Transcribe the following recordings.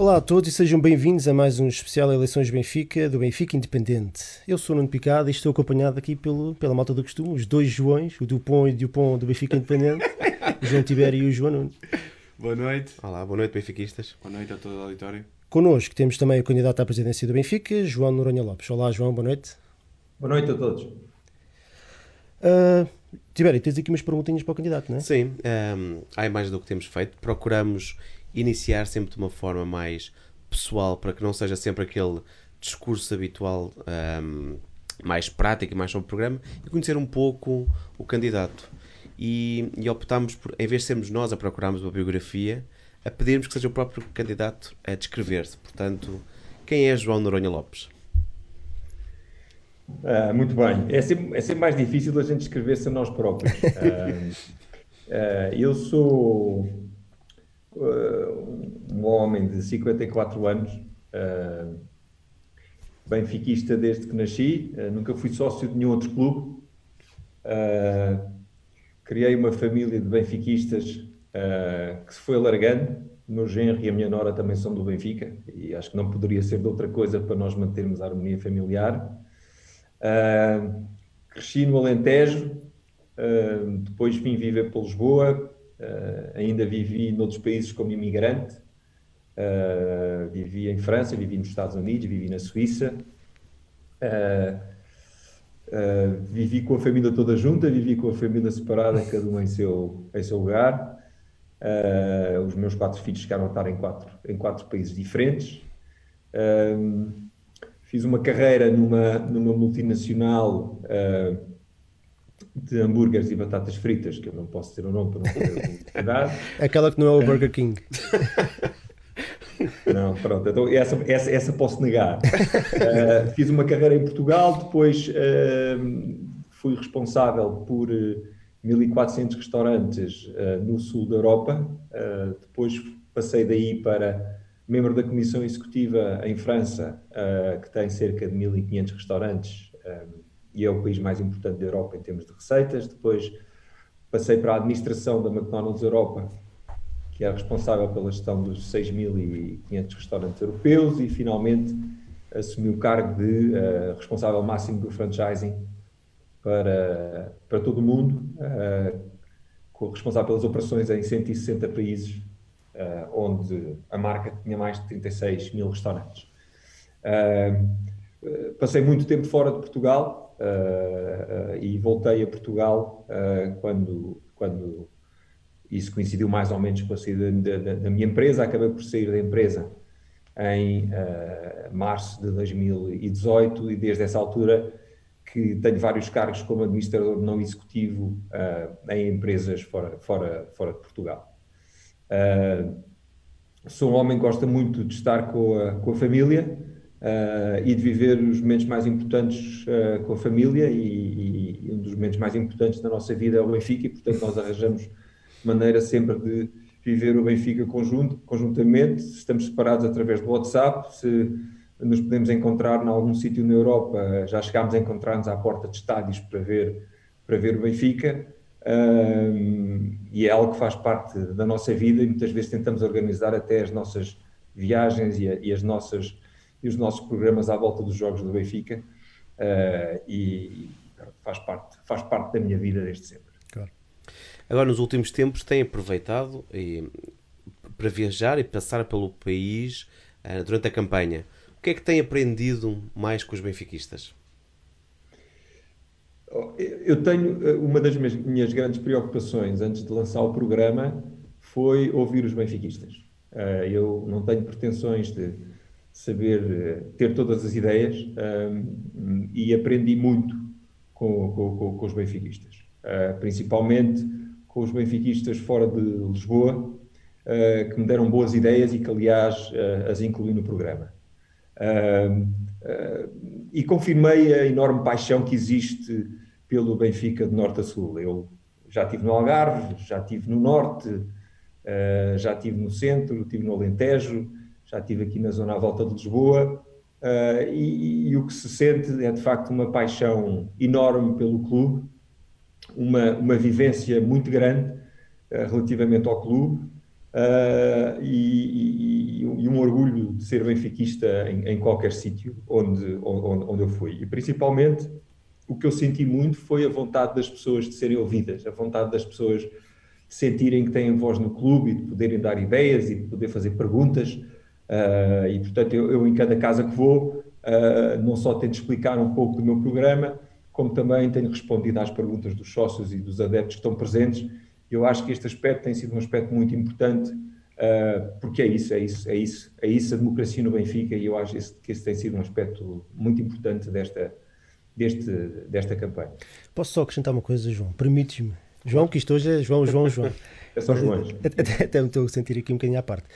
Olá a todos e sejam bem-vindos a mais um especial Eleições Benfica, do Benfica Independente. Eu sou o Nuno Picado e estou acompanhado aqui pelo, pela malta do costume, os dois Joões, o Dupont e o Dupont do Benfica Independente, o João Tibério e o João Nuno. Boa noite. Olá, boa noite, benfiquistas. Boa noite a todo o auditório. Connosco temos também o candidato à presidência do Benfica, João Noronha Lopes. Olá, João, boa noite. Boa noite a todos. Uh, Tibério, tens aqui umas perguntinhas para o candidato, não é? Sim, um, há mais do que temos feito. Procuramos iniciar sempre de uma forma mais pessoal, para que não seja sempre aquele discurso habitual um, mais prático e mais sobre o programa, e conhecer um pouco o candidato. E, e optámos por, em vez de sermos nós a procurarmos uma biografia, a pedirmos que seja o próprio candidato a descrever-se. Portanto, quem é João Noronha Lopes? Uh, muito bem. É sempre, é sempre mais difícil a gente escrever-se a nós próprios. Uh, uh, eu sou um homem de 54 anos, benfiquista desde que nasci, nunca fui sócio de nenhum outro clube. criei uma família de benfiquistas que se foi alargando. O meu genro e a minha nora também são do Benfica e acho que não poderia ser de outra coisa para nós mantermos a harmonia familiar. Uh, cresci no Alentejo, uh, depois vim viver para Lisboa, uh, ainda vivi noutros países como imigrante, vivi em França, vivi nos Estados Unidos, vivi na Suíça, vivi com a família toda junta, vivi com a família separada, cada um em seu, em seu lugar. os meus quatro filhos chegaram a estar em quatro, em quatro países diferentes. Fiz uma carreira numa, numa multinacional uh, de hambúrgueres e batatas fritas, que eu não posso ter o nome para não publicidade. Aquela que não é o Burger King. Não, pronto, então essa, essa, essa posso negar. Uh, fiz uma carreira em Portugal, depois uh, fui responsável por 1.400 restaurantes no sul da Europa, depois passei daí para membro da Comissão Executiva em França, que tem cerca de 1.500 restaurantes um, eh, e é o país mais importante da Europa em termos de receitas. Depois passei para a administração da McDonald's Europa, que é responsável pela gestão dos 6.500 restaurantes europeus e finalmente assumi o cargo de uh, responsável máximo do franchising para, para todo o mundo, uh, responsável pelas operações em 160 países uh, onde a marca tinha mais de 36 mil restaurantes. Passei muito tempo fora de Portugal e voltei a Portugal quando, quando isso coincidiu mais ou menos com a saída da, da, minha empresa. Acabei por sair da empresa em março de 2018 e desde essa altura que tenho vários cargos como administrador não executivo em empresas fora, fora, fora de Portugal. Uh, sou um homem que gosta muito de estar com a, com a família uh, e de viver os momentos mais importantes uh, com a família e, e, um dos momentos mais importantes da nossa vida é o Benfica e portanto nós arranjamos maneira sempre de viver o Benfica conjunto, conjuntamente, estamos separados através do WhatsApp, se nos podemos encontrar em algum sítio na Europa, já chegámos a encontrar-nos à porta de estádios para ver, para ver o Benfica, um, e é algo que faz parte da nossa vida e muitas vezes tentamos organizar até as nossas viagens e, a, e as nossas, e os nossos programas à volta dos jogos do Benfica uh, e faz parte, faz parte da minha vida desde sempre. Claro. Agora, nos últimos tempos, tem aproveitado e, para viajar e passar pelo país uh, durante a campanha. O que é que tem aprendido mais com os benfiquistas? Eu tenho eh, uma das minhas grandes preocupações antes de lançar o programa foi ouvir os benfiquistas. Eu não tenho pretensões de saber eh, ter todas as ideias e aprendi muito com, com, com os benfiquistas, principalmente com os benfiquistas fora de Lisboa, que me deram boas ideias e que, aliás, as incluí no programa. E confirmei a enorme paixão que existe pelo Benfica de norte a sul. Eu já estive no Algarve, já estive no norte, uh, já estive no centro, estive no Alentejo, já estive aqui na zona à volta de Lisboa. Uh, e, e, o que se sente é de facto uma paixão enorme pelo clube, uma, uma vivência muito grande uh, relativamente ao clube uh, e, e, e, um orgulho de ser benfiquista em, em qualquer sítio onde, onde, onde eu fui. E principalmente o que eu senti muito foi a vontade das pessoas de serem ouvidas, a vontade das pessoas de sentirem que têm voz no clube e de poderem dar ideias e de poder fazer perguntas. Uh, e portanto, eu, eu, em cada casa que vou, uh, não só tento explicar um pouco do meu programa, como também tenho respondido às perguntas dos sócios e dos adeptos que estão presentes. Eu acho que este aspecto tem sido um aspecto muito importante, uh, porque é isso, é isso, é isso, é isso a democracia no Benfica e eu acho que esse tem sido um aspecto muito importante desta, deste, desta campanha. Posso só acrescentar uma coisa, João? Permites-me. João, que isto hoje é João, João, João. é só João. Até, até me estou a sentir aqui um bocadinho à parte.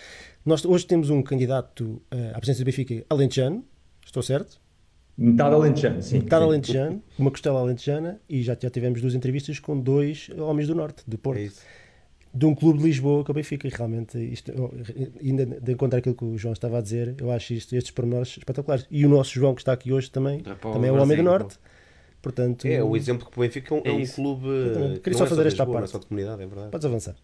Nós hoje temos um candidato uh, à presidência do Benfica alentejano, estou certo? Metade alentejano, sim. Metade alentejano, uma costela alentejana e já, já tivemos duas entrevistas com dois homens do Norte, de Porto. É de um clube de Lisboa que é o Benfica, e realmente, isto, ainda de encontrar aquilo que o João estava a dizer, eu acho isto, estes pormenores espetaculares. E o nosso João, que está aqui hoje também, também é o homem do Norte. Portanto, é, o exemplo que o Benfica é um, é um clube. Queria só é fazer esta parte. É só de comunidade, é verdade. Podes avançar.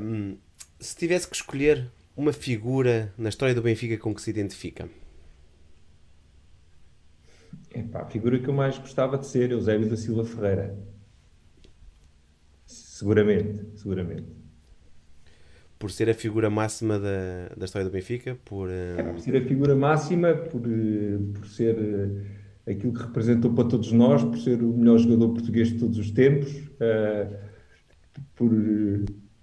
Um, se tivesse que escolher uma figura na história do Benfica com que se identifica? Epá, a figura que eu mais gostava de ser, Eusébio da Silva Ferreira. Seguramente, seguramente. Por ser a figura máxima da, da história do Benfica? Por, uh... é, por ser a figura máxima, por, eh, por ser uh, aquilo que representou para todos nós, por ser o melhor jogador português de todos os tempos, por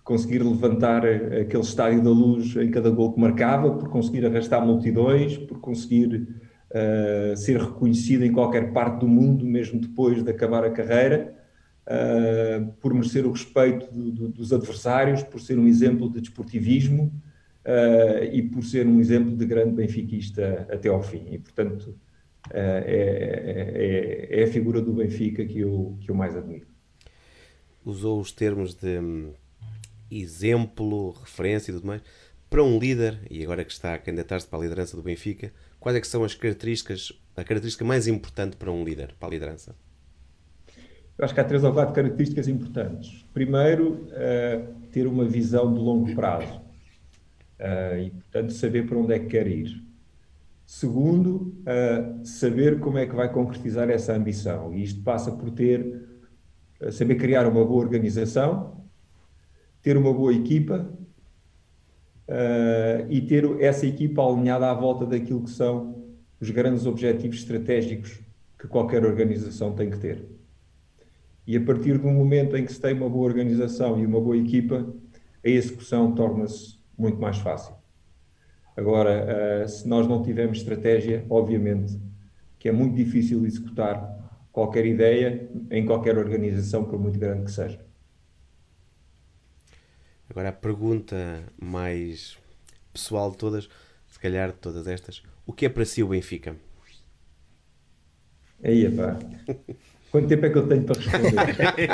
conseguir levantar aquele estádio da luz em cada gol que marcava, por conseguir arrastar multidões, por conseguir ser reconhecido em qualquer parte do mundo, mesmo depois de acabar a carreira uh, por merecer o respeito do, do, dos adversários, por ser um exemplo de desportivismo uh, e por ser um exemplo de grande benfiquista até ao fim. E, portanto, uh, é, é, é, a figura do Benfica que eu, que eu mais admiro. Usou os termos de exemplo, referência e tudo mais. Para um líder, e agora que está a candidatar-se para a liderança do Benfica, quais é que são as características, a característica mais importante para um líder, para a liderança? Eu acho que há três ou quatro características importantes. Primeiro, uh, ter uma visão de longo prazo uh, e, portanto, saber para onde é que quer ir. Segundo, uh, saber como é que vai concretizar essa ambição. E isto passa por ter, saber criar uma boa organização, ter uma boa equipa e ter essa equipa alinhada à volta daquilo que são os grandes objetivos estratégicos que qualquer organização tem que ter. E a partir do momento em que se tem uma boa organização e uma boa equipa, a execução torna-se muito mais fácil. Agora, uh, se nós não tivermos estratégia, obviamente que é muito difícil executar qualquer ideia em qualquer organização, por muito grande que seja. Agora, a pergunta mais pessoal de todas, se calhar de todas estas, o que é para si o Benfica? Aí, pá. Quanto tempo é que eu tenho para responder?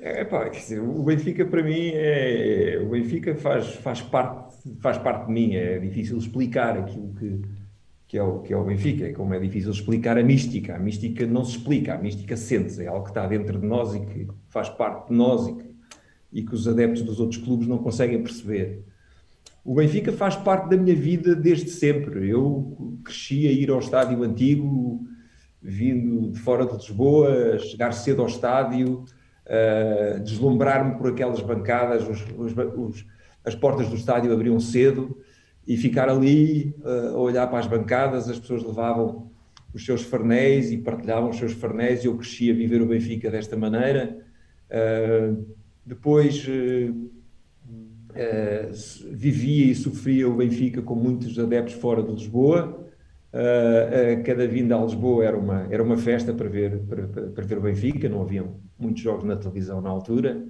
é, pá, quer dizer, o Benfica para mim é. O Benfica faz, faz, parte, faz parte de mim. É difícil explicar aquilo que, que, é o, que é o Benfica. É como é difícil explicar a mística. A mística não se explica, a mística sente-se. É algo que está dentro de nós e que faz parte de nós e que, e que os adeptos dos outros clubes não conseguem perceber. O Benfica faz parte da minha vida desde sempre. Eu cresci a ir ao estádio antigo, vindo de fora de Lisboa, chegar cedo ao estádio, uh, deslumbrar-me por aquelas bancadas, os, os, os, as portas do estádio abriam cedo e ficar ali uh, a olhar para as bancadas, as pessoas levavam os seus farnéis e partilhavam os seus farnéis e eu cresci a viver o Benfica desta maneira. Uh, depois Uh, vivia e sofria o Benfica com muitos adeptos fora de Lisboa. Uh, uh, cada vinda a Lisboa era uma, era uma festa para ver, para, para ver o Benfica, não haviam muitos jogos na televisão na altura.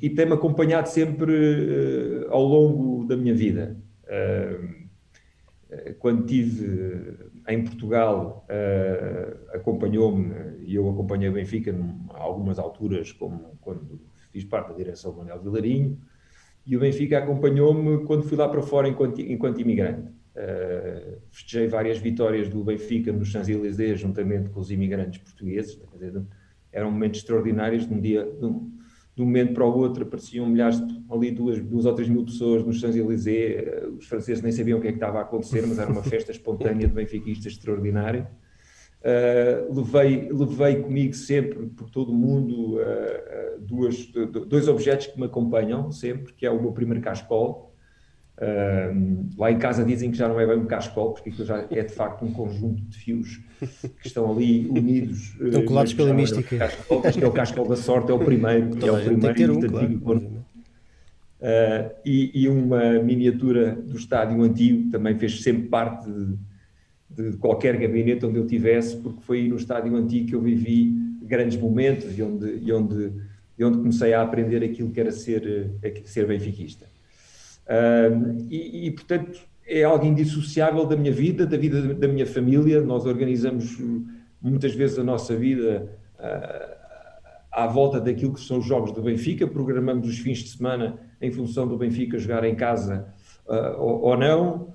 E tem-me acompanhado sempre ao longo da minha vida. quando estive em Portugal, acompanhou-me, e eu acompanhei o Benfica a algumas alturas, como quando fiz parte da direção do Manuel Vilarinho, e o Benfica acompanhou-me quando fui lá para fora enquanto, enquanto imigrante. Uh, festejei várias vitórias do Benfica nos Champs-Élysées, juntamente com os imigrantes portugueses. eram momentos extraordinários, de um dia, de um, de um momento para o outro, apareciam milhares, ali duas, duas ou três mil pessoas nos Champs-Élysées, os franceses nem sabiam o que é que estava a acontecer, mas era uma festa espontânea de benfiquistas extraordinária. Uh, levei, levei comigo sempre, por todo o mundo, uh, duas, dois objetos que me acompanham sempre, que é o meu primeiro cascol. Uh, lá em casa dizem que já não é bem um cascol, porque aquilo já é de facto um conjunto de fios que estão ali unidos. Estão colados pela mística. Cascol, que é o cascol da sorte, é o primeiro. é o primeiro ter um, claro. e, e, uma miniatura do estádio antigo também fez sempre parte de, de qualquer gabinete onde eu tivesse, porque foi no estádio antigo que eu vivi grandes momentos e onde, e onde, e onde comecei a aprender aquilo que era ser, eh, ser benfiquista. E, e, portanto, é algo indissociável da minha vida, da vida da minha família. Nós organizamos muitas vezes a nossa vida uh, à volta daquilo que são os jogos do Benfica, programamos os fins de semana em função do Benfica jogar em casa uh, ou, ou, não.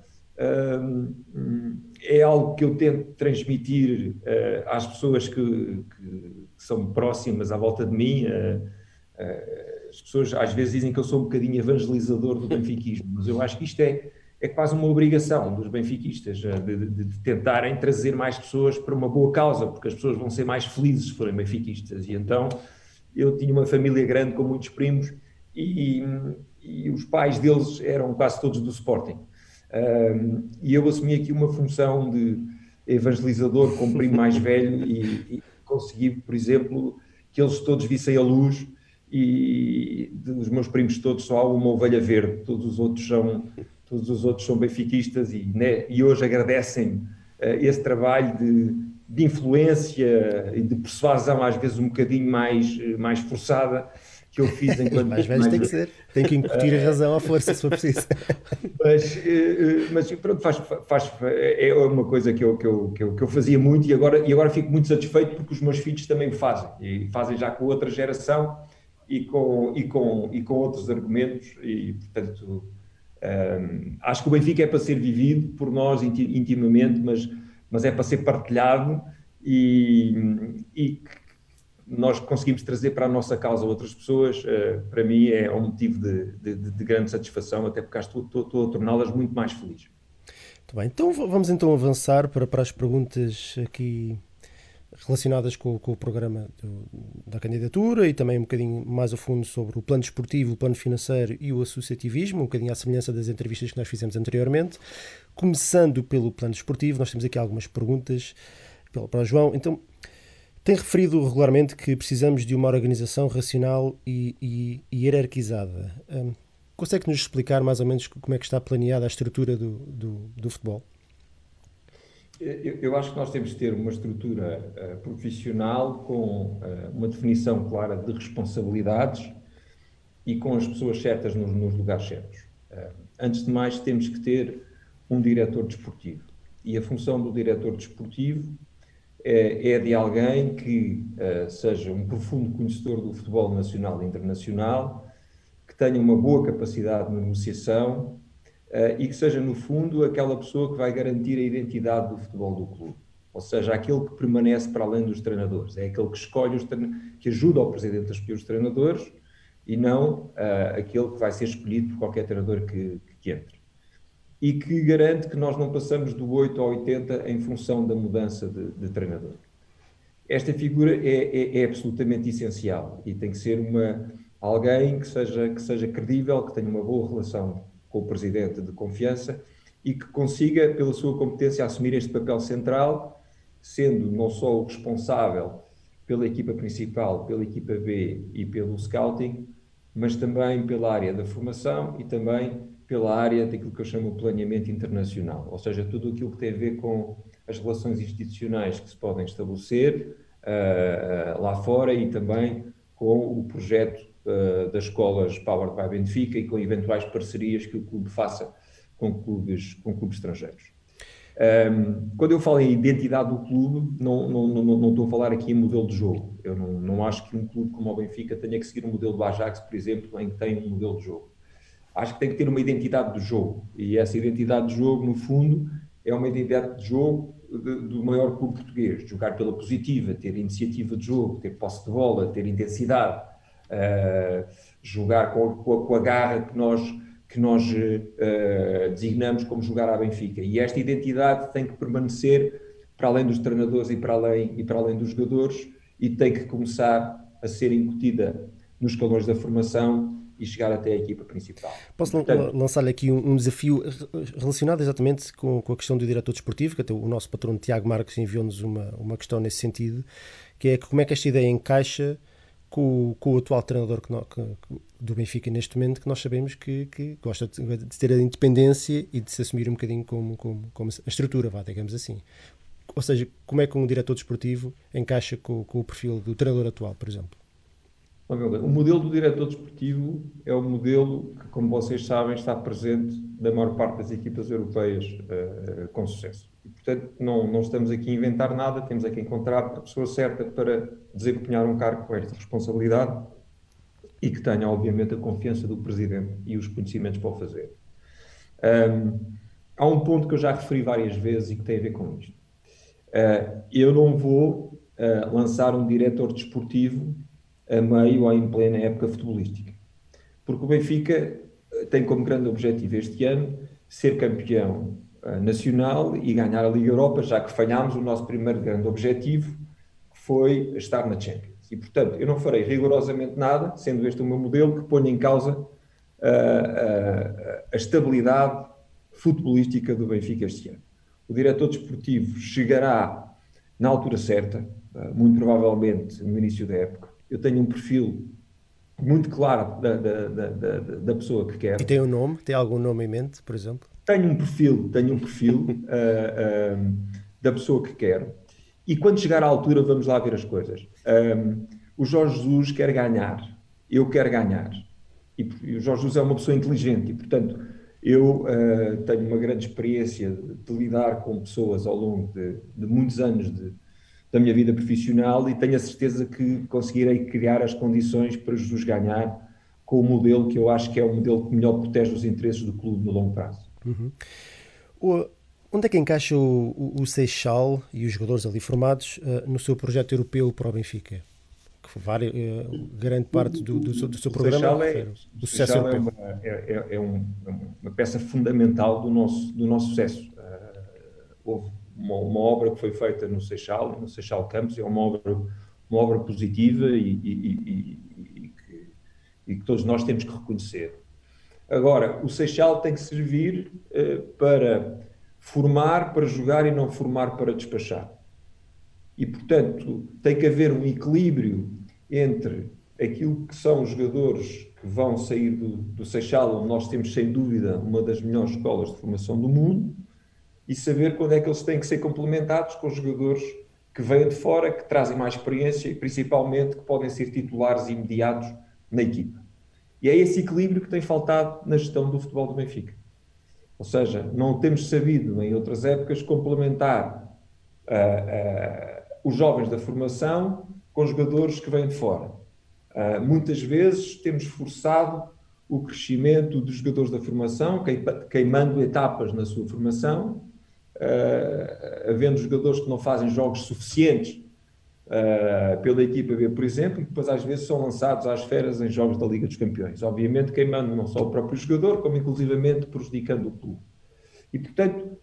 É algo que eu tento transmitir uh, às pessoas que, que, são próximas à volta de mim. As pessoas às vezes dizem que eu sou um bocadinho evangelizador do benfiquismo, mas eu acho que isto é, é quase uma obrigação dos benfiquistas de, de, de, tentarem trazer mais pessoas para uma boa causa, porque as pessoas vão ser mais felizes se forem benfiquistas. E então eu tinha uma família grande com muitos primos e, e, os pais deles eram quase todos do Sporting. Um, e eu assumi aqui uma função de evangelizador com o primo mais velho e, e, consegui, por exemplo, que eles todos vissem a luz e dos meus primos todos só há uma ovelha verde, todos os outros são, todos os outros são benfiquistas e, né, e hoje agradecem uh, esse trabalho de, de influência e de persuasão, às vezes um bocadinho mais, mais forçada, que eu fiz enquanto. mais velhos tem que ser, tem que incutir a razão à força, se for preciso. mas, eh, eh, mas pronto, faz, faz, é uma coisa que eu, que, eu, que, eu, que eu fazia muito e agora, e agora fico muito satisfeito porque os meus filhos também o fazem e fazem já com outra geração e com, e com, e com outros argumentos e, portanto, um, acho que o Benfica é para ser vivido por nós intimamente, mas, mas é para ser partilhado e, e nós conseguimos trazer para a nossa causa outras pessoas, uh, para mim é um motivo de, de, de grande satisfação, até porque estou, estou, estou a torná-las muito mais felizes. Muito bem, então vamos então avançar para, para as perguntas aqui relacionadas com, com o programa do, da candidatura e também um bocadinho mais a fundo sobre o plano esportivo, o plano financeiro e o associativismo, um bocadinho à semelhança das entrevistas que nós fizemos anteriormente. Começando pelo plano esportivo, nós temos aqui algumas perguntas para o João. Então, tem referido regularmente que precisamos de uma organização racional e, e, e hierarquizada. Um, Consegue-nos explicar mais ou menos como é que está planeada a estrutura do, do, do futebol? Eu, acho que nós temos de ter uma estrutura uh, profissional com uh, uma definição clara de responsabilidades e com as pessoas certas nos, lugares certos. Uh, antes de mais, temos que ter um diretor desportivo. E a função do diretor desportivo é, de alguém que seja um profundo conhecedor do futebol nacional e internacional, que tenha uma boa capacidade de negociação e que seja, no fundo, aquela pessoa que vai garantir a identidade do futebol do clube. Ou seja, aquele que permanece para além dos treinadores. É aquele que escolhe os que ajuda o presidente a escolher os treinadores e não uh, aquele que vai ser escolhido por qualquer treinador que, que entre e que garante que nós não passamos do 8 ao 80 em função da mudança de, de treinador. Esta figura é, é, é, absolutamente essencial e tem que ser uma, alguém que seja, que seja credível, que tenha uma boa relação com o presidente de confiança e que consiga, pela sua competência, assumir este papel central, sendo não só o responsável pela equipa principal, pela equipa B e pelo scouting, mas também pela área da formação e também pela área daquilo que eu chamo de planeamento internacional, ou seja, tudo aquilo que tem a ver com as relações institucionais que se podem estabelecer uh, lá fora e também com o projeto das escolas Powered by Benfica e com eventuais parcerias que o clube faça com clubes, com clubes estrangeiros. Um, ehm, quando eu falo em identidade do clube, não, não, não, não, estou a falar aqui em modelo de jogo. Eu não, não acho que um clube como o Benfica tenha que seguir um modelo do Ajax, por exemplo, em que tem um modelo de jogo acho que tem que ter uma identidade de jogo. E essa identidade de jogo, no fundo, é uma identidade de jogo do maior clube português, jogar pela positiva, ter iniciativa de jogo, ter posse de bola, ter intensidade, jogar com, com, com, a garra que nós, que nós uh, designamos como jogar à Benfica. E esta identidade tem que permanecer para além dos treinadores e para além, e para além dos jogadores e tem que começar a ser incutida nos calores da formação e chegar até a equipa principal. Posso lançar-lhe aqui um, um, desafio relacionado exatamente com, com, a questão do diretor desportivo, que até o nosso patrão Tiago Marques enviou-nos uma, uma questão nesse sentido, que é como é que esta ideia encaixa com, com o atual treinador que, que, do Benfica neste momento, que nós sabemos que, que gosta de, de, ter a independência e de se assumir um bocadinho como, como, como a estrutura, vá, digamos assim. Ou seja, como é que um diretor desportivo encaixa com, com o perfil do treinador atual, por exemplo? O modelo do diretor desportivo é o modelo que, como vocês sabem, está presente na maior parte das equipas europeias uh, com sucesso. E, portanto, não, não estamos aqui a inventar nada, temos aqui a encontrar a pessoa certa para desempenhar um cargo com esta responsabilidade e que tenha, obviamente, a confiança do presidente e os conhecimentos para o fazer. Um, há um ponto que eu já referi várias vezes e que tem a ver com isto. Uh, eu não vou uh, lançar um diretor desportivo a meio ou em plena época futebolística. Porque o Benfica eh, tem como grande objetivo este ano ser campeão uh, nacional e ganhar a Liga Europa, já que falhámos o nosso primeiro grande objetivo, que foi estar na Champions. E, portanto, eu não farei rigorosamente nada, sendo este o meu modelo, que ponha em causa uh, uh, a estabilidade futebolística do Benfica este ano. O diretor desportivo chegará na altura certa, muito provavelmente no início da época, eu tenho um perfil muito claro da, da, da, da, pessoa que quero. E tem um nome? Tem algum nome em mente, por exemplo? Tenho um perfil, tenho um perfil uh, uh, da pessoa que quero. E quando chegar à altura, vamos lá ver as coisas. Um, o Jorge Jesus quer ganhar, eu quero ganhar. E, e, o Jorge Jesus é uma pessoa inteligente e, portanto, eu uh, tenho uma grande experiência de, de, lidar com pessoas ao longo de, de muitos anos de, da minha vida profissional e tenho a certeza que conseguirei criar as condições para Jesus ganhar com o modelo que eu acho que é o modelo que melhor protege os interesses do clube no longo prazo. Uhum. O, onde é que encaixa o, o, Seixal e os jogadores ali formados uh, no seu projeto europeu para o Benfica? Que várias, uh, grande parte do, do, do seu programa é, o sucesso é uma, é, é, é, um, uma peça fundamental do nosso, do nosso sucesso. Uh, houve uma, uma, obra que foi feita no Seixal, no Seixal Campos, é uma obra, uma obra positiva e, e, e, que, e, que, todos nós temos que reconhecer. Agora, o Seixal tem que servir uh, para formar para jogar e não formar para despachar. E, portanto, tem que haver um equilíbrio entre aquilo que são os jogadores que vão sair do, do Seixal, onde nós temos, sem dúvida, uma das melhores escolas de formação do mundo, e saber quando é que eles têm que ser complementados com jogadores que vêm de fora, que trazem mais experiência e principalmente que podem ser titulares imediatos na equipa. E é esse equilíbrio que tem faltado na gestão do futebol do Benfica. Ou seja, não temos sabido em outras épocas complementar uh, uh, os jovens da formação com jogadores que vêm de fora. Uh, muitas vezes temos forçado o crescimento dos jogadores da formação, queimando etapas na sua formação, uh, havendo jogadores que não fazem jogos suficientes uh, pela equipa B, por exemplo, e depois às vezes são lançados às feras em jogos da Liga dos Campeões. Obviamente queimando não só o próprio jogador, como inclusivamente prejudicando o clube. E portanto,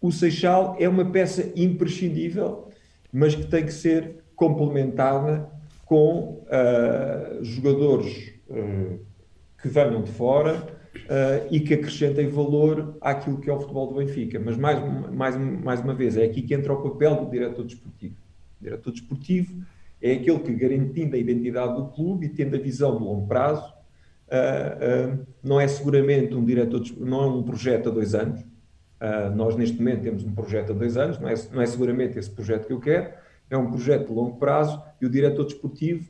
o Seixal é uma peça imprescindível, mas que tem que ser complementada com uh, jogadores uh, que venham de fora, uh, e que acrescentem valor àquilo que é o futebol do Benfica. Mas, mais, mais, mais uma vez, é aqui que entra o papel do diretor desportivo. O diretor desportivo é aquele que, garantindo a identidade do clube e tendo a visão de longo prazo, uh, uh, não é seguramente um diretor, não é um projeto a dois anos. nós, neste momento, temos um projeto a dois anos, não é, não é seguramente esse projeto que eu quero, é um projeto de longo prazo e o diretor desportivo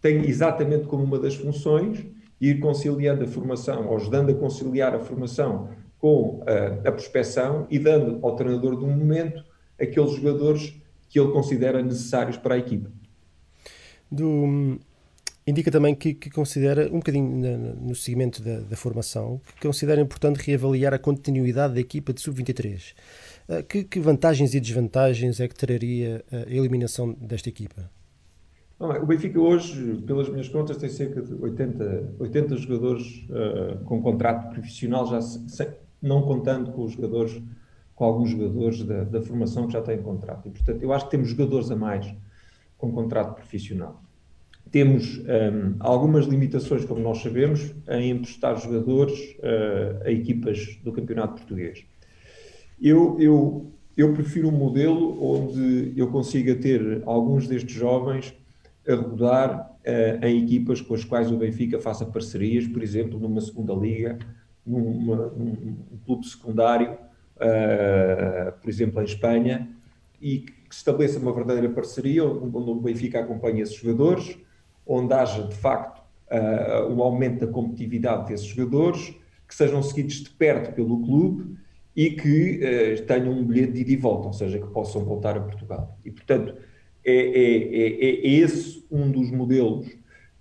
tem exatamente como uma das funções ir conciliando a formação, ou ajudando a conciliar a formação com a, a prospecção e dando ao treinador do momento aqueles jogadores que ele considera necessários para a equipa. Do, indica também que, que, considera, um bocadinho na, no seguimento da, da, formação, que considera importante reavaliar a continuidade da equipa de sub-23. Uh, que, que, vantagens e desvantagens é que traria a eliminação desta equipa? O Benfica hoje, pelas minhas contas, tem cerca de 80, 80 jogadores uh, com contrato profissional, já se, não contando com os jogadores, com alguns jogadores da, da, formação que já têm contrato. E, portanto, eu acho que temos jogadores a mais com contrato profissional. Temos um, algumas limitações, como nós sabemos, em emprestar jogadores uh, a equipas do Campeonato Português. Eu, eu, eu prefiro um modelo onde eu consiga ter alguns destes jovens a rodar uh, em equipas com as quais o Benfica faça parcerias, por exemplo, numa segunda liga, numa, num clube secundário, uh, por exemplo, em Espanha, e que estabeleça uma verdadeira parceria onde o Benfica acompanha esses jogadores, onde haja de facto uh, um aumento da competitividade desses jogadores, que sejam seguidos de perto pelo clube e que tenham um bilhete de ida e volta, ou seja, que possam voltar a Portugal. E portanto, é, é, é, é esse um dos modelos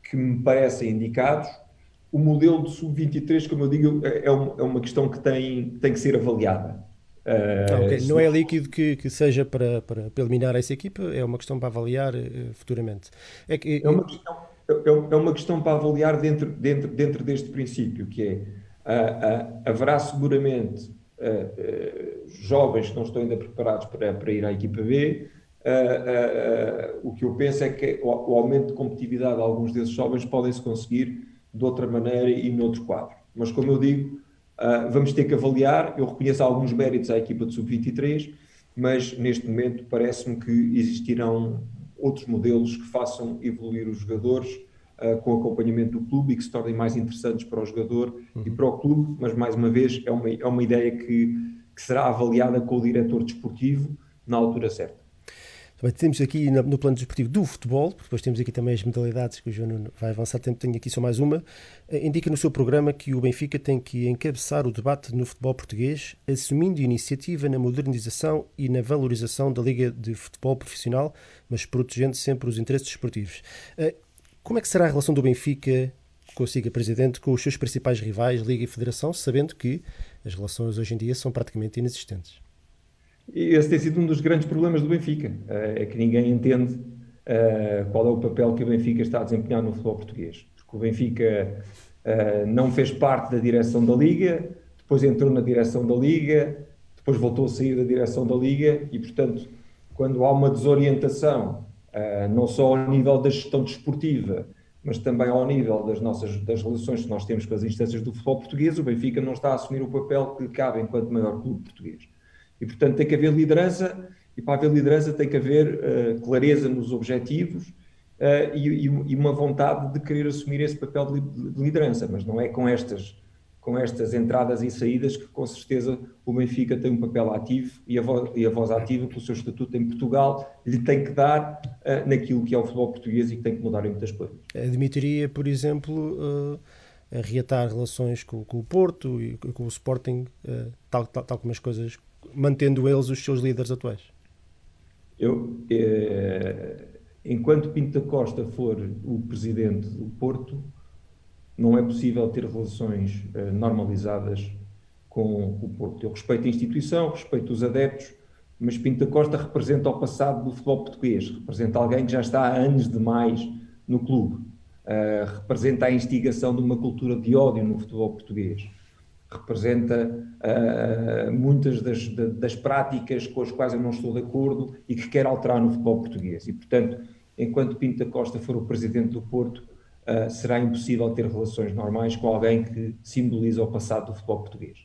que me parecem indicados. O modelo de sub-23, como eu digo, é, é uma, é uma questão que tem, tem que ser avaliada. Uh, okay. Não é líquido que, que seja para, para, para, eliminar essa equipa, é uma questão para avaliar uh, futuramente. É, que, é, uma questão, é, é, uma questão para avaliar dentro, dentro, dentro deste princípio, que é uh, haverá seguramente jovens que não estão ainda preparados para, para ir à equipa B. o que eu penso é que o, o aumento de competitividade de alguns desses jovens podem-se conseguir de outra maneira e noutro quadro. Mas, como eu digo, vamos ter que avaliar. Eu reconheço alguns méritos à equipa de sub-23, mas neste momento parece-me que existirão outros modelos que façam evoluir os jogadores uh, com acompanhamento do clube e que se tornem mais interessantes para o jogador uhum. e para o clube. Mas, mais uma vez, é uma, é uma ideia que, que será avaliada com o diretor desportivo na altura certa. Também temos aqui no plano desportivo do futebol, depois temos aqui também as modalidades que o João Nuno vai avançar, tenho aqui só mais uma. Eh, indica no seu programa que o Benfica tem que encabeçar o debate no futebol português, assumindo iniciativa na modernização e na valorização da Liga de Futebol Profissional, mas protegendo sempre os interesses esportivos. Eh, como é que será a relação do Benfica com o Siga Presidente, com os seus principais rivais, Liga e Federação, sabendo que as relações hoje em dia são praticamente inexistentes? Esse tem sido um dos grandes problemas do Benfica, eh, é que ninguém entende uh, qual é o papel que o Benfica está a desempenhar no futebol português. Porque o Benfica uh, não fez parte da direção da Liga, depois entrou na direção da Liga, depois voltou a sair da direção da Liga e, portanto, quando há uma desorientação, não só ao nível da gestão desportiva, mas também ao nível das nossas das relações que nós temos com as instâncias do futebol português, o Benfica não está a assumir o papel que cabe enquanto maior clube português. E, portanto, tem que haver liderança, e para haver liderança tem que haver uh, clareza nos objetivos uh, e, e, uma vontade de querer assumir esse papel de, de, liderança, mas não é com estas, com estas entradas e saídas que, com certeza, o Benfica tem um papel ativo e a voz, e a voz ativa, o seu estatuto em Portugal, lhe tem que dar uh, naquilo que é o futebol português e que tem que mudar em muitas coisas. Admitiria, por exemplo a reatar relações com, com, o Porto e com o Sporting, tal, tal, tal como as coisas mantendo eles os seus líderes atuais? Eu, é, enquanto Pinto da Costa for o presidente do Porto, não é possível ter relações é, normalizadas com o Porto. Eu respeito a instituição, respeito os adeptos, mas Pinto da Costa representa o passado do futebol português, representa alguém que já está há anos demais no clube, uh, representa a instigação de uma cultura de ódio no futebol português representa uh, muitas das, das, práticas com as quais eu não estou de acordo e que quer alterar no futebol português. E, portanto, enquanto Pinto da Costa for o presidente do Porto, uh, será impossível ter relações normais com alguém que simboliza o passado do futebol português.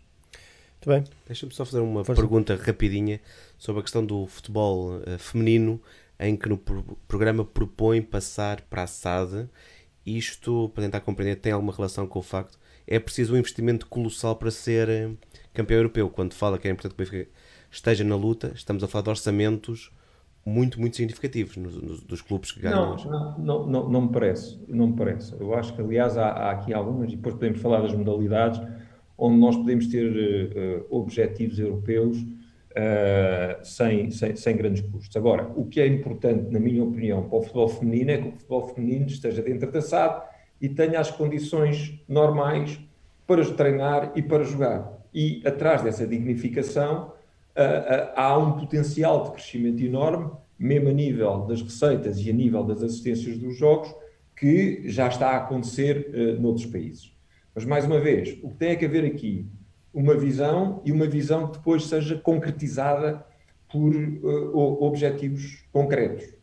Muito bem. Deixa-me só fazer uma Força. pergunta rapidinha sobre a questão do futebol uh, feminino, em que no pro programa propõe passar para a SAD. Isto, para tentar compreender, tem alguma relação com o facto é preciso um investimento colossal para ser eh, campeão europeu. Quando fala que é importante que o Benfica esteja na luta, estamos a falar de orçamentos muito, muito significativos nos, nos, dos clubes que ganham. Não, não, não, não, me parece, não me parece. Eu acho que, aliás, há, há aqui algumas, e depois podemos falar das modalidades, onde nós podemos ter uh, objetivos europeus uh, sem, sem, sem grandes custos. Agora, o que é importante, na minha opinião, para o futebol feminino é que o futebol feminino esteja dentro da SAD, e tenha as condições normais para treinar e para jogar. E atrás dessa dignificação há um potencial de crescimento enorme, mesmo a nível das receitas e a nível das assistências dos jogos, que já está a acontecer uh, noutros países. Mas, mais uma vez, o que tem é que haver aqui uma visão e uma visão que depois seja concretizada por uh, objetivos concretos.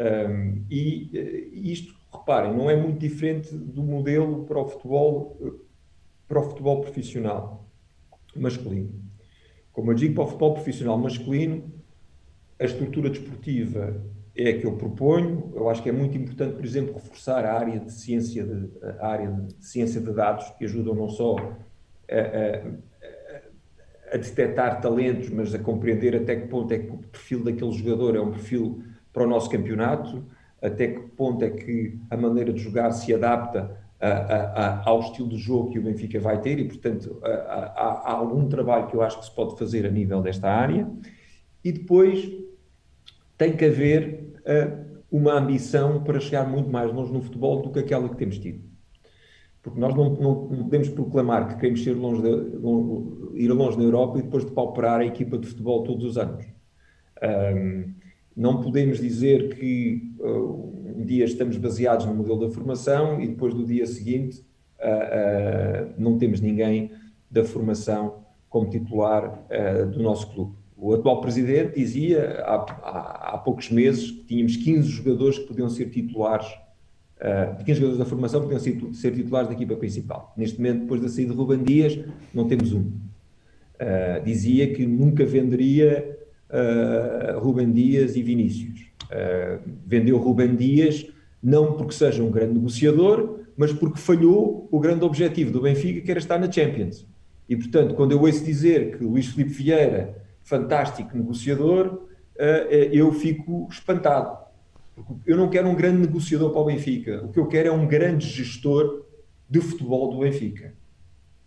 Um, e uh, isto, reparem, não é muito diferente do modelo para o futebol, para o futebol profissional masculino. Como eu digo, para o futebol profissional masculino, a estrutura desportiva é a que eu proponho. Eu acho que é muito importante, por exemplo, reforçar a área de ciência de, a área de, ciência de dados, que ajudam não só a, a, a detectar talentos, mas a compreender até que ponto é que o perfil daquele jogador é um perfil para o nosso campeonato, até que ponto é que a maneira de jogar se adapta a, a, ao estilo de jogo que o Benfica vai ter e, portanto, há, algum trabalho que eu acho que se pode fazer a nível desta área. E depois tem que haver uma ambição para chegar muito mais longe no futebol do que aquela que temos tido. Porque nós não, não, podemos proclamar que queremos longe de, longe, ir longe na Europa e depois de pauperar a equipa de futebol todos os anos. Um, não podemos dizer que uh, um dia estamos baseados no modelo da formação e depois do dia seguinte uh, uh, não temos ninguém da formação como titular do nosso clube. O atual presidente dizia há, há, há, poucos meses que tínhamos 15 jogadores que podiam ser titulares, uh, 15 jogadores da formação podiam ser, ser, titulares da equipa principal. Neste momento, depois da saída de Ruben Dias, não temos um. Uh, dizia que nunca venderia uh, Ruben Dias e Vinícius. Uh, vendeu Ruben Dias não porque seja um grande negociador, mas porque falhou o grande objetivo do Benfica, que era estar na Champions. E, portanto, quando eu ouço dizer que Luís Filipe Vieira fantástico negociador, eh, eh, eu fico espantado. Eu não quero um grande negociador para o Benfica. O que eu quero é um grande gestor de futebol do Benfica.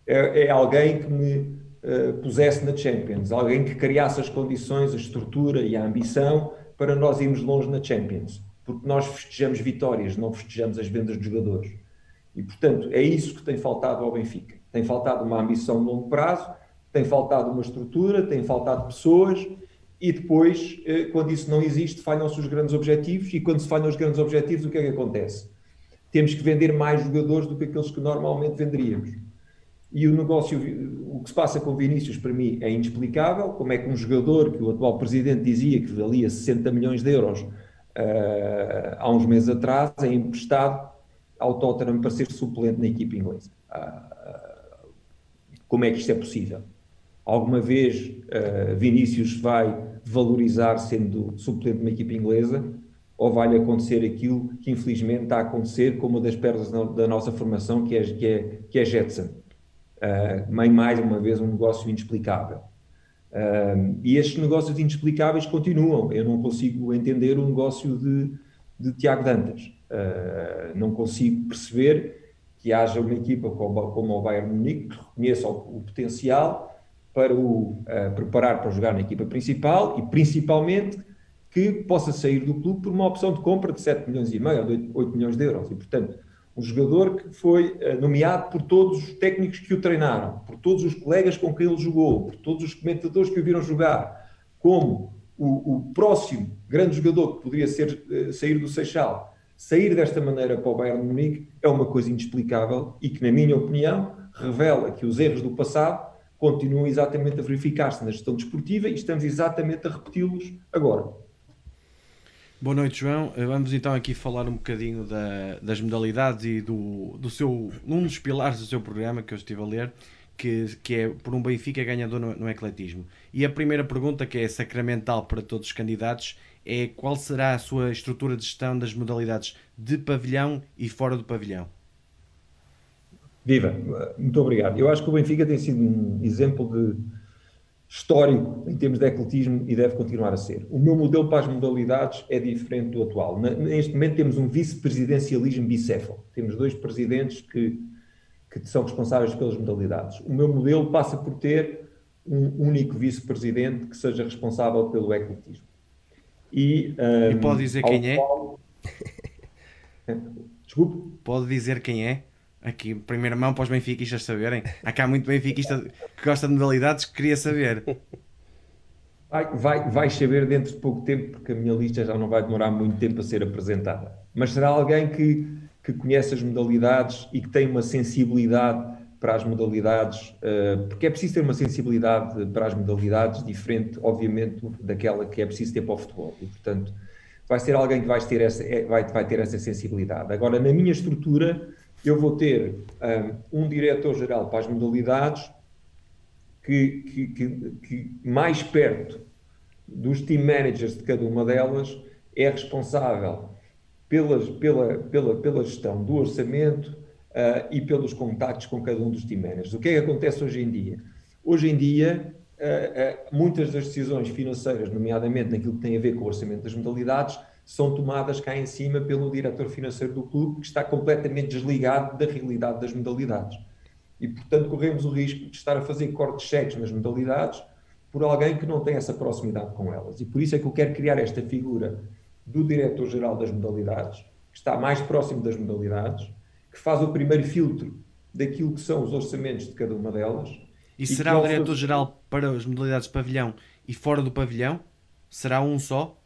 É, é alguém que me uh, pusesse na Champions, alguém que criasse as condições, a estrutura e a ambição para nós irmos longe na Champions. Porque nós festejamos vitórias, não festejamos as vendas de jogadores. E, portanto, é isso que tem faltado ao Benfica. Tem faltado uma ambição de longo prazo tem faltado uma estrutura, tem faltado pessoas, e depois, eh, quando isso não existe, falham-se os grandes objetivos, e quando se falham os grandes objetivos, o que é que acontece? Temos que vender mais jogadores do que aqueles que normalmente venderíamos. E o negócio, o que se passa com Vinícius, para mim, é inexplicável. Como é que um jogador que o atual presidente dizia que valia 60 milhões de euros uh, há uns meses atrás é emprestado ao Tottenham para ser suplente na equipe inglesa? Uh, como é que isto é possível? Alguma vez uh, Vinícius vai valorizar sendo suplente de uma equipa inglesa ou vai-lhe acontecer aquilo que infelizmente está a acontecer com uma das pernas da nossa formação que é, que é, que é Jetson. Uh, mais uma vez um negócio inexplicável. Uh, e estes negócios inexplicáveis continuam. Eu não consigo entender o negócio de, de Tiago Dantas. Uh, não consigo perceber que haja uma equipa como, como o Bayern Munique que reconheça o, o potencial para o uh, preparar para jogar na equipa principal e principalmente que possa sair do clube por uma opção de compra de 7 milhões e meio ou de 8 milhões de euros. E, portanto, um jogador que foi uh, nomeado por todos os técnicos que o treinaram, por todos os colegas com quem ele jogou, por todos os comentadores que o viram jogar, como o, o próximo grande jogador que poderia ser, uh, sair do Seixal, sair desta maneira para o Bayern de Munique é uma coisa inexplicável e que, na minha opinião, revela que os erros do passado continuam exatamente a verificar-se na gestão desportiva e estamos exatamente a repeti-los agora. Boa noite, João. Eh, vamos então aqui falar um bocadinho da, das modalidades e do, do seu, um dos pilares do seu programa que eu estive a ler, que, que é por um Benfica ganhador no, no ecletismo. E a primeira pergunta, que é sacramental para todos os candidatos, é qual será a sua estrutura de gestão das modalidades de pavilhão e fora do pavilhão? Viva, muito obrigado. Eu acho que o Benfica tem sido um exemplo de histórico em termos de ecletismo e deve continuar a ser. O meu modelo para as modalidades é diferente do atual. Neste momento temos um vice-presidencialismo bicéfalo. Temos dois presidentes que, que são responsáveis pelas modalidades. O meu modelo passa por ter um único vice-presidente que seja responsável pelo ecletismo. E, um, e pode dizer quem é? Qual... Desculpe? Pode dizer quem é? Aqui, primeira mão para os benfiquistas saberem. Há cá muito benfiquista que gosta de modalidades que queria saber. Vai, vai, vai saber dentro de pouco tempo, porque a minha lista já não vai demorar muito tempo a ser apresentada. Mas será alguém que, que conhece as modalidades e que tem uma sensibilidade para as modalidades, uh, porque é preciso ter uma sensibilidade para as modalidades diferente, obviamente, daquela que é preciso ter para o futebol. E, portanto, vai ser alguém que vai ter essa, é, vai, vai ter essa sensibilidade. Agora, na minha estrutura, eu vou ter um, um diretor-geral para as modalidades que, que, que, que, mais perto dos team managers de cada uma delas é responsável pelas, pela, pela, pela gestão do orçamento uh, e pelos contactos com cada um dos team managers. O que é que acontece hoje em dia? Hoje em dia, uh, uh, muitas das decisões financeiras, nomeadamente naquilo que tem a ver com o orçamento das modalidades, são tomadas cá em cima pelo diretor financeiro do clube, que está completamente desligado da realidade das modalidades e, portanto, corremos o risco de estar a fazer cortes cheques nas modalidades por alguém que não tem essa proximidade com elas. E por isso é que eu quero criar esta figura do diretor-geral das modalidades, que está mais próximo das modalidades, que faz o primeiro filtro daquilo que são os orçamentos de cada uma delas. E, e será o diretor-geral para as modalidades de pavilhão e fora do pavilhão? Será um só?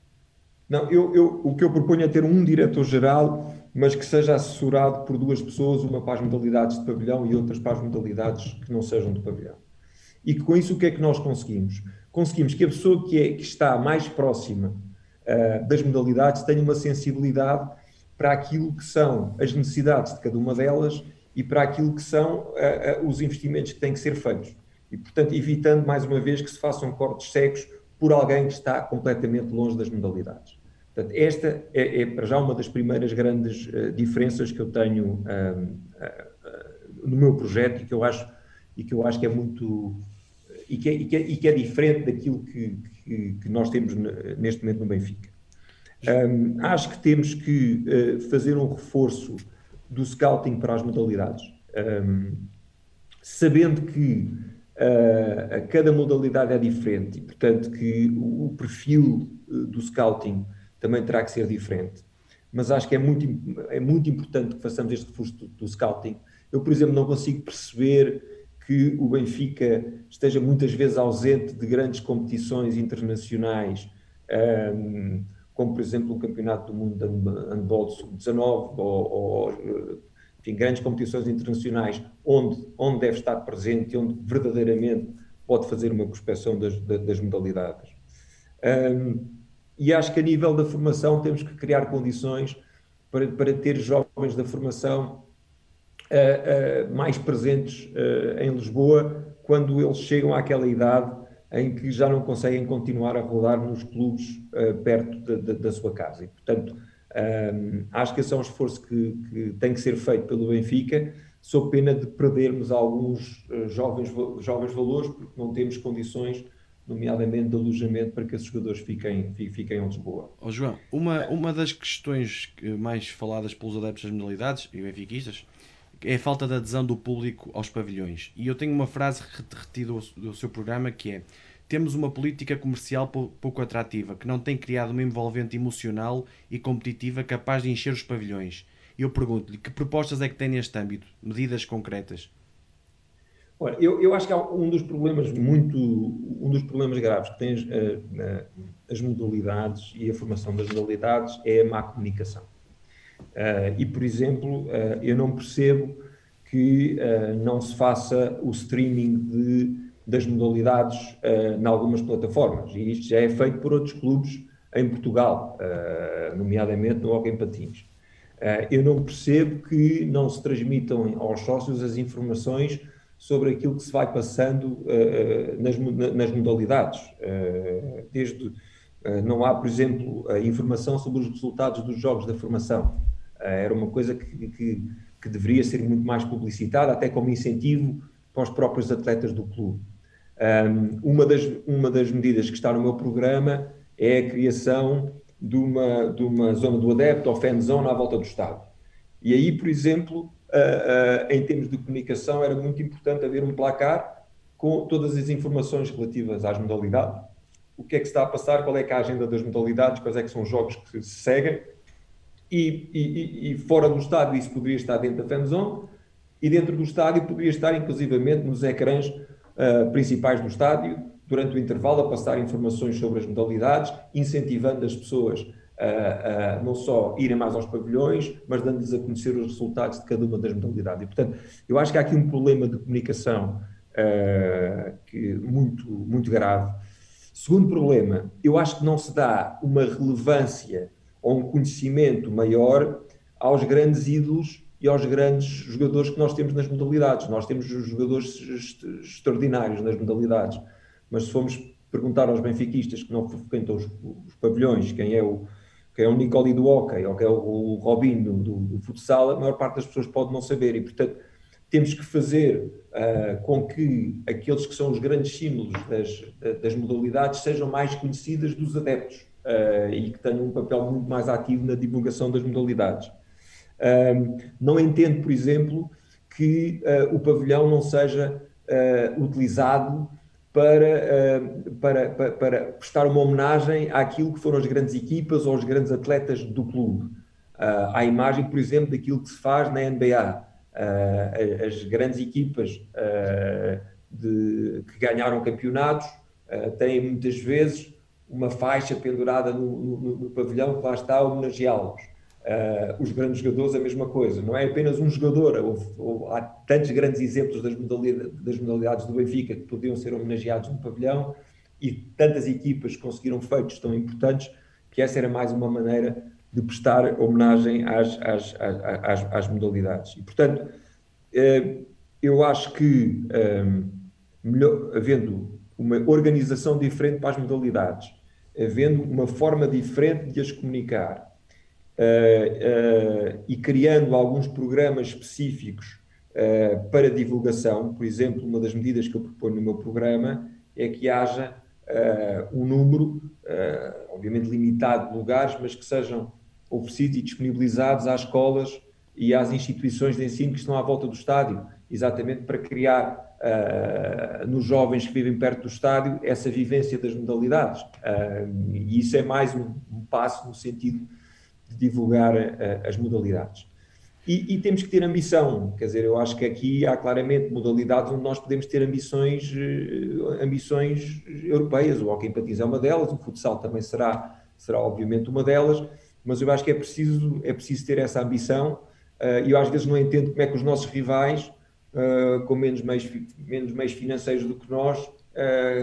Não, eu, eu, o que eu proponho é ter um diretor-geral mas que seja assessorado por duas pessoas, uma para as modalidades de pavilhão e outras para as modalidades que não sejam de pavilhão. E que com isso o que é que nós conseguimos? Conseguimos que a pessoa que, é, que está mais próxima uh, das modalidades tenha uma sensibilidade para aquilo que são as necessidades de cada uma delas e para aquilo que são uh, uh, os investimentos que têm que ser feitos. E, portanto, evitando mais uma vez que se façam cortes secos por alguém que está completamente longe das modalidades. Portanto, esta é, é, para já uma das primeiras grandes uh, diferenças que eu tenho uh, uh, no meu projeto e que eu acho, e que, eu acho que é muito. E que é, e que é, e que é diferente daquilo que, que, que, nós temos neste momento no Benfica. Um, acho que temos que fazer um reforço do scouting para as modalidades, um, sabendo que cada modalidade é diferente e, portanto, que o, o perfil do scouting também terá que ser diferente. Mas acho que é muito, é muito importante que façamos este reforço do, do scouting. Eu, por exemplo, não consigo perceber que o Benfica esteja muitas vezes ausente de grandes competições internacionais, um, como por exemplo o Campeonato do Mundo de Handball Sub-19 ou, ou enfim, grandes competições internacionais onde, onde deve estar presente e onde verdadeiramente pode fazer uma prospecção das, das modalidades. Um, e acho que a nível da formação temos que criar condições para, para ter jovens da formação uh, uh, mais presentes uh, em Lisboa quando eles chegam àquela idade em que já não conseguem continuar a rodar nos clubes perto da sua casa. E, portanto, acho que esse é um esforço que, que, tem que ser feito pelo Benfica, sob pena de perdermos alguns jovens, jovens valores, porque não temos condições nomeadamente de alojamento para que esses jogadores fiquem, fiquem em Lisboa. Oh, João, uma, uma das questões mais faladas pelos adeptos das modalidades e benfiquistas é a falta de adesão do público aos pavilhões. E eu tenho uma frase retida do seu programa que é temos uma política comercial pouco atrativa, que não tem criado uma envolvente emocional e competitiva capaz de encher os pavilhões. Eu pergunto-lhe, que propostas é que tem neste âmbito? Medidas concretas? Olha, eu, eu acho que há um dos problemas muito, um dos problemas graves que tem as, as modalidades e a formação das modalidades é a má comunicação. Uh, e, por exemplo, uh, eu não percebo que não se faça o streaming de, das modalidades em algumas plataformas. E isto já é feito por outros clubes em Portugal, nomeadamente no Hockey Patins. eu não percebo que não se transmitam aos sócios as informações sobre aquilo que se vai passando uh, nas, nas, modalidades. Uh, desde não há, por exemplo, informação sobre os resultados dos jogos da formação. era uma coisa que, que, que, deveria ser muito mais publicitada, até como incentivo para os próprios atletas do clube. Um, uma, das, uma das medidas que está no meu programa é a criação de uma, de uma zona do adepto, ou fan zone, à volta do estádio. E aí, por exemplo, uh, em termos de comunicação, era muito importante haver um placar com todas as informações relativas às modalidades, o que é que está a passar, qual é, é a agenda das modalidades, quais é que são os jogos que se seguem, e, e, e fora do estádio isso poderia estar dentro da fanzone, e dentro do estádio poderia estar inclusivamente nos ecrãs uh, principais do estádio, durante o intervalo, a passar informações sobre as modalidades, incentivando as pessoas a, a não só irem mais aos pavilhões, mas dando-lhes a conhecer os resultados de cada uma das modalidades. E, portanto, eu acho que há aqui um problema de comunicação uh, que, muito, muito grave. Segundo problema, eu acho que não se dá uma relevância ou um conhecimento maior aos grandes ídolos e aos grandes jogadores que nós temos nas modalidades. Nós temos jogadores extraordinários nas modalidades, mas se formos perguntar aos benfiquistas que não frequentam os, os pavilhões quem é o, quem é o Nicoli do hockey ou quem é o, Robin do, do, futsal, a maior parte das pessoas pode não saber e, portanto, temos que fazer uh, com que aqueles que são os grandes símbolos das, das modalidades sejam mais conhecidas dos adeptos uh, e que tenham um papel muito mais ativo na divulgação das modalidades. Uh, não entendo, por exemplo, que o pavilhão não seja utilizado para, para, para, para, prestar uma homenagem àquilo que foram as grandes equipas ou os grandes atletas do clube. à imagem, por exemplo, daquilo que se faz na NBA. as grandes equipas de, que ganharam campeonatos têm muitas vezes uma faixa pendurada no, no, no pavilhão que lá está a homenageá-los. Uh, os grandes jogadores, a mesma coisa. Não é apenas um jogador. Houve, houve, há tantos grandes exemplos das modalidades, das modalidades do Benfica que podiam ser homenageados no pavilhão e tantas equipas conseguiram feitos tão importantes que essa era mais uma maneira de prestar homenagem às, às, às, às modalidades. E, portanto, uh, eu acho que, um, melhor, havendo uma organização diferente para as modalidades, havendo uma forma diferente de as comunicar uh, e criando alguns programas específicos uh, para divulgação, por exemplo, uma das medidas que eu proponho no meu programa é que haja um número, obviamente limitado de lugares, mas que sejam oferecidos e disponibilizados às escolas e às instituições de ensino que estão à volta do estádio, exatamente para criar uh, nos jovens que vivem perto do estádio essa vivência das modalidades. Uh, e isso é mais um, um, passo no sentido de divulgar uh, as modalidades. E, e, temos que ter ambição, quer dizer, eu acho que aqui há claramente modalidades onde nós podemos ter ambições, ambições europeias, o hockey patins é uma delas, o futsal também será, será obviamente uma delas, mas eu acho que é preciso, é preciso ter essa ambição, e eu às vezes não entendo como é que os nossos rivais com menos meios, menos meios financeiros do que nós,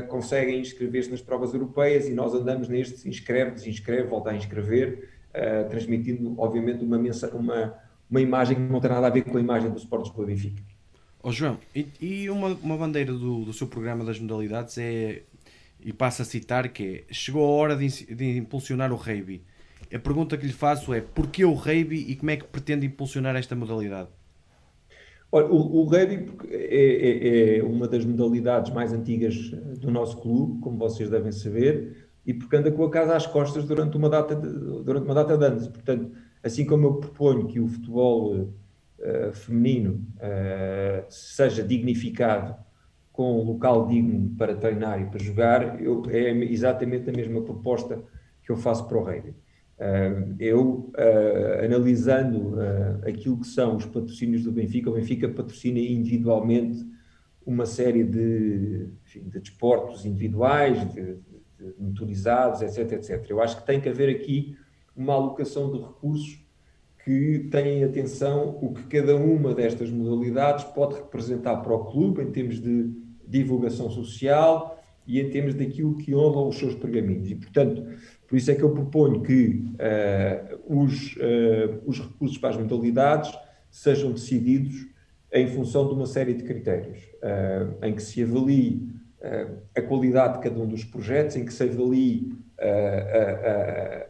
conseguem inscrever-se nas provas europeias e nós andamos neste, inscreve, desinscreve, volta a inscrever, uh, transmitindo, obviamente, uma, uma, uma imagem que não tem nada a ver com a imagem do Sport Lisboa Benfica. Oh, João, e, e, uma, uma bandeira do, do seu programa das modalidades é, e passo a citar, que é, chegou a hora de, de impulsionar o rugby. A pergunta que lhe faço é, porquê o rugby e como é que pretende impulsionar esta modalidade? Olha, o, o rugby é, é, é, uma das modalidades mais antigas do nosso clube, como vocês devem saber, e porque anda com a casa às costas durante uma data de, durante uma data de anos. Portanto, assim como eu proponho que o futebol uh, feminino uh, seja dignificado com um local digno para treinar e para jogar, eu, é exatamente a mesma proposta que eu faço para o rugby eu, uh, analisando uh, aquilo que são os patrocínios do Benfica, o Benfica patrocina individualmente uma série de, enfim, de desportos individuais, de motorizados, etc, etc. Eu acho que tem que haver aqui uma alocação de recursos que tenham atenção o que cada uma destas modalidades pode representar para o clube em termos de divulgação social e em termos daquilo que honra os seus pergaminhos. E, portanto, por isso é que eu proponho que uh, os, uh, os recursos para as modalidades sejam decididos em função de uma série de critérios, uh, em que se avalie a qualidade de cada um dos projetos, em que se avalie a,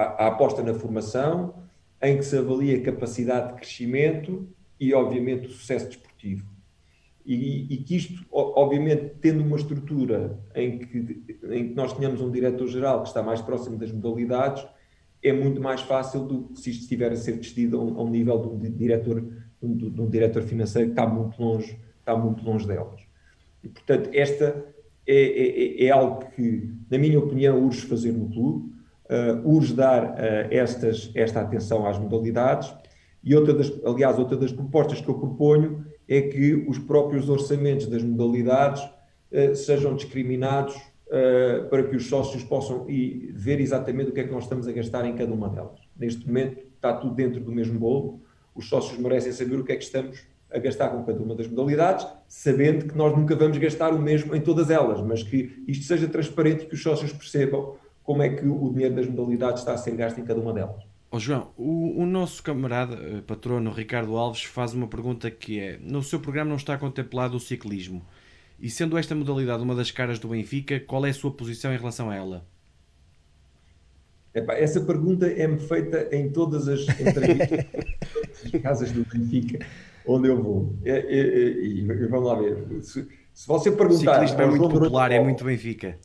a, a, aposta na formação, em que se avalie a capacidade de crescimento e, obviamente, o sucesso desportivo e, e, que isto, obviamente, tendo uma estrutura em que, em que nós tenhamos um diretor-geral que está mais próximo das modalidades, é muito mais fácil do que se isto estiver a ser decidido a um, a nível de um diretor, diretor financeiro que está muito longe, está muito longe delas. E, portanto, esta é, é, é algo que, na minha opinião, urge fazer no clube, uh, urge dar uh, estas, esta atenção às modalidades e outra das, aliás, outra das propostas que eu proponho é que os próprios orçamentos das modalidades uh, sejam discriminados uh, para que os sócios possam ir, ver exatamente o que é que nós estamos a gastar em cada uma delas. Neste momento está tudo dentro do mesmo bolo, os sócios merecem saber o que é que estamos a gastar com cada uma das modalidades, sabendo que nós nunca vamos gastar o mesmo em todas elas, mas que isto seja transparente e que os sócios percebam como é que o dinheiro das modalidades está a ser gasto em cada uma delas. Oh, João, o, o, nosso camarada, eh, patrono Ricardo Alves, faz uma pergunta que é: no seu programa não está contemplado o ciclismo. E sendo esta modalidade uma das caras do Benfica, qual é a sua posição em relação a ela? Epá, essa pergunta é-me feita em todas as entrevistas, todas as casas do Benfica, onde eu vou. E, e, e vamos lá ver. Se, se você perguntar. O ciclismo é muito popular, é muito Benfica.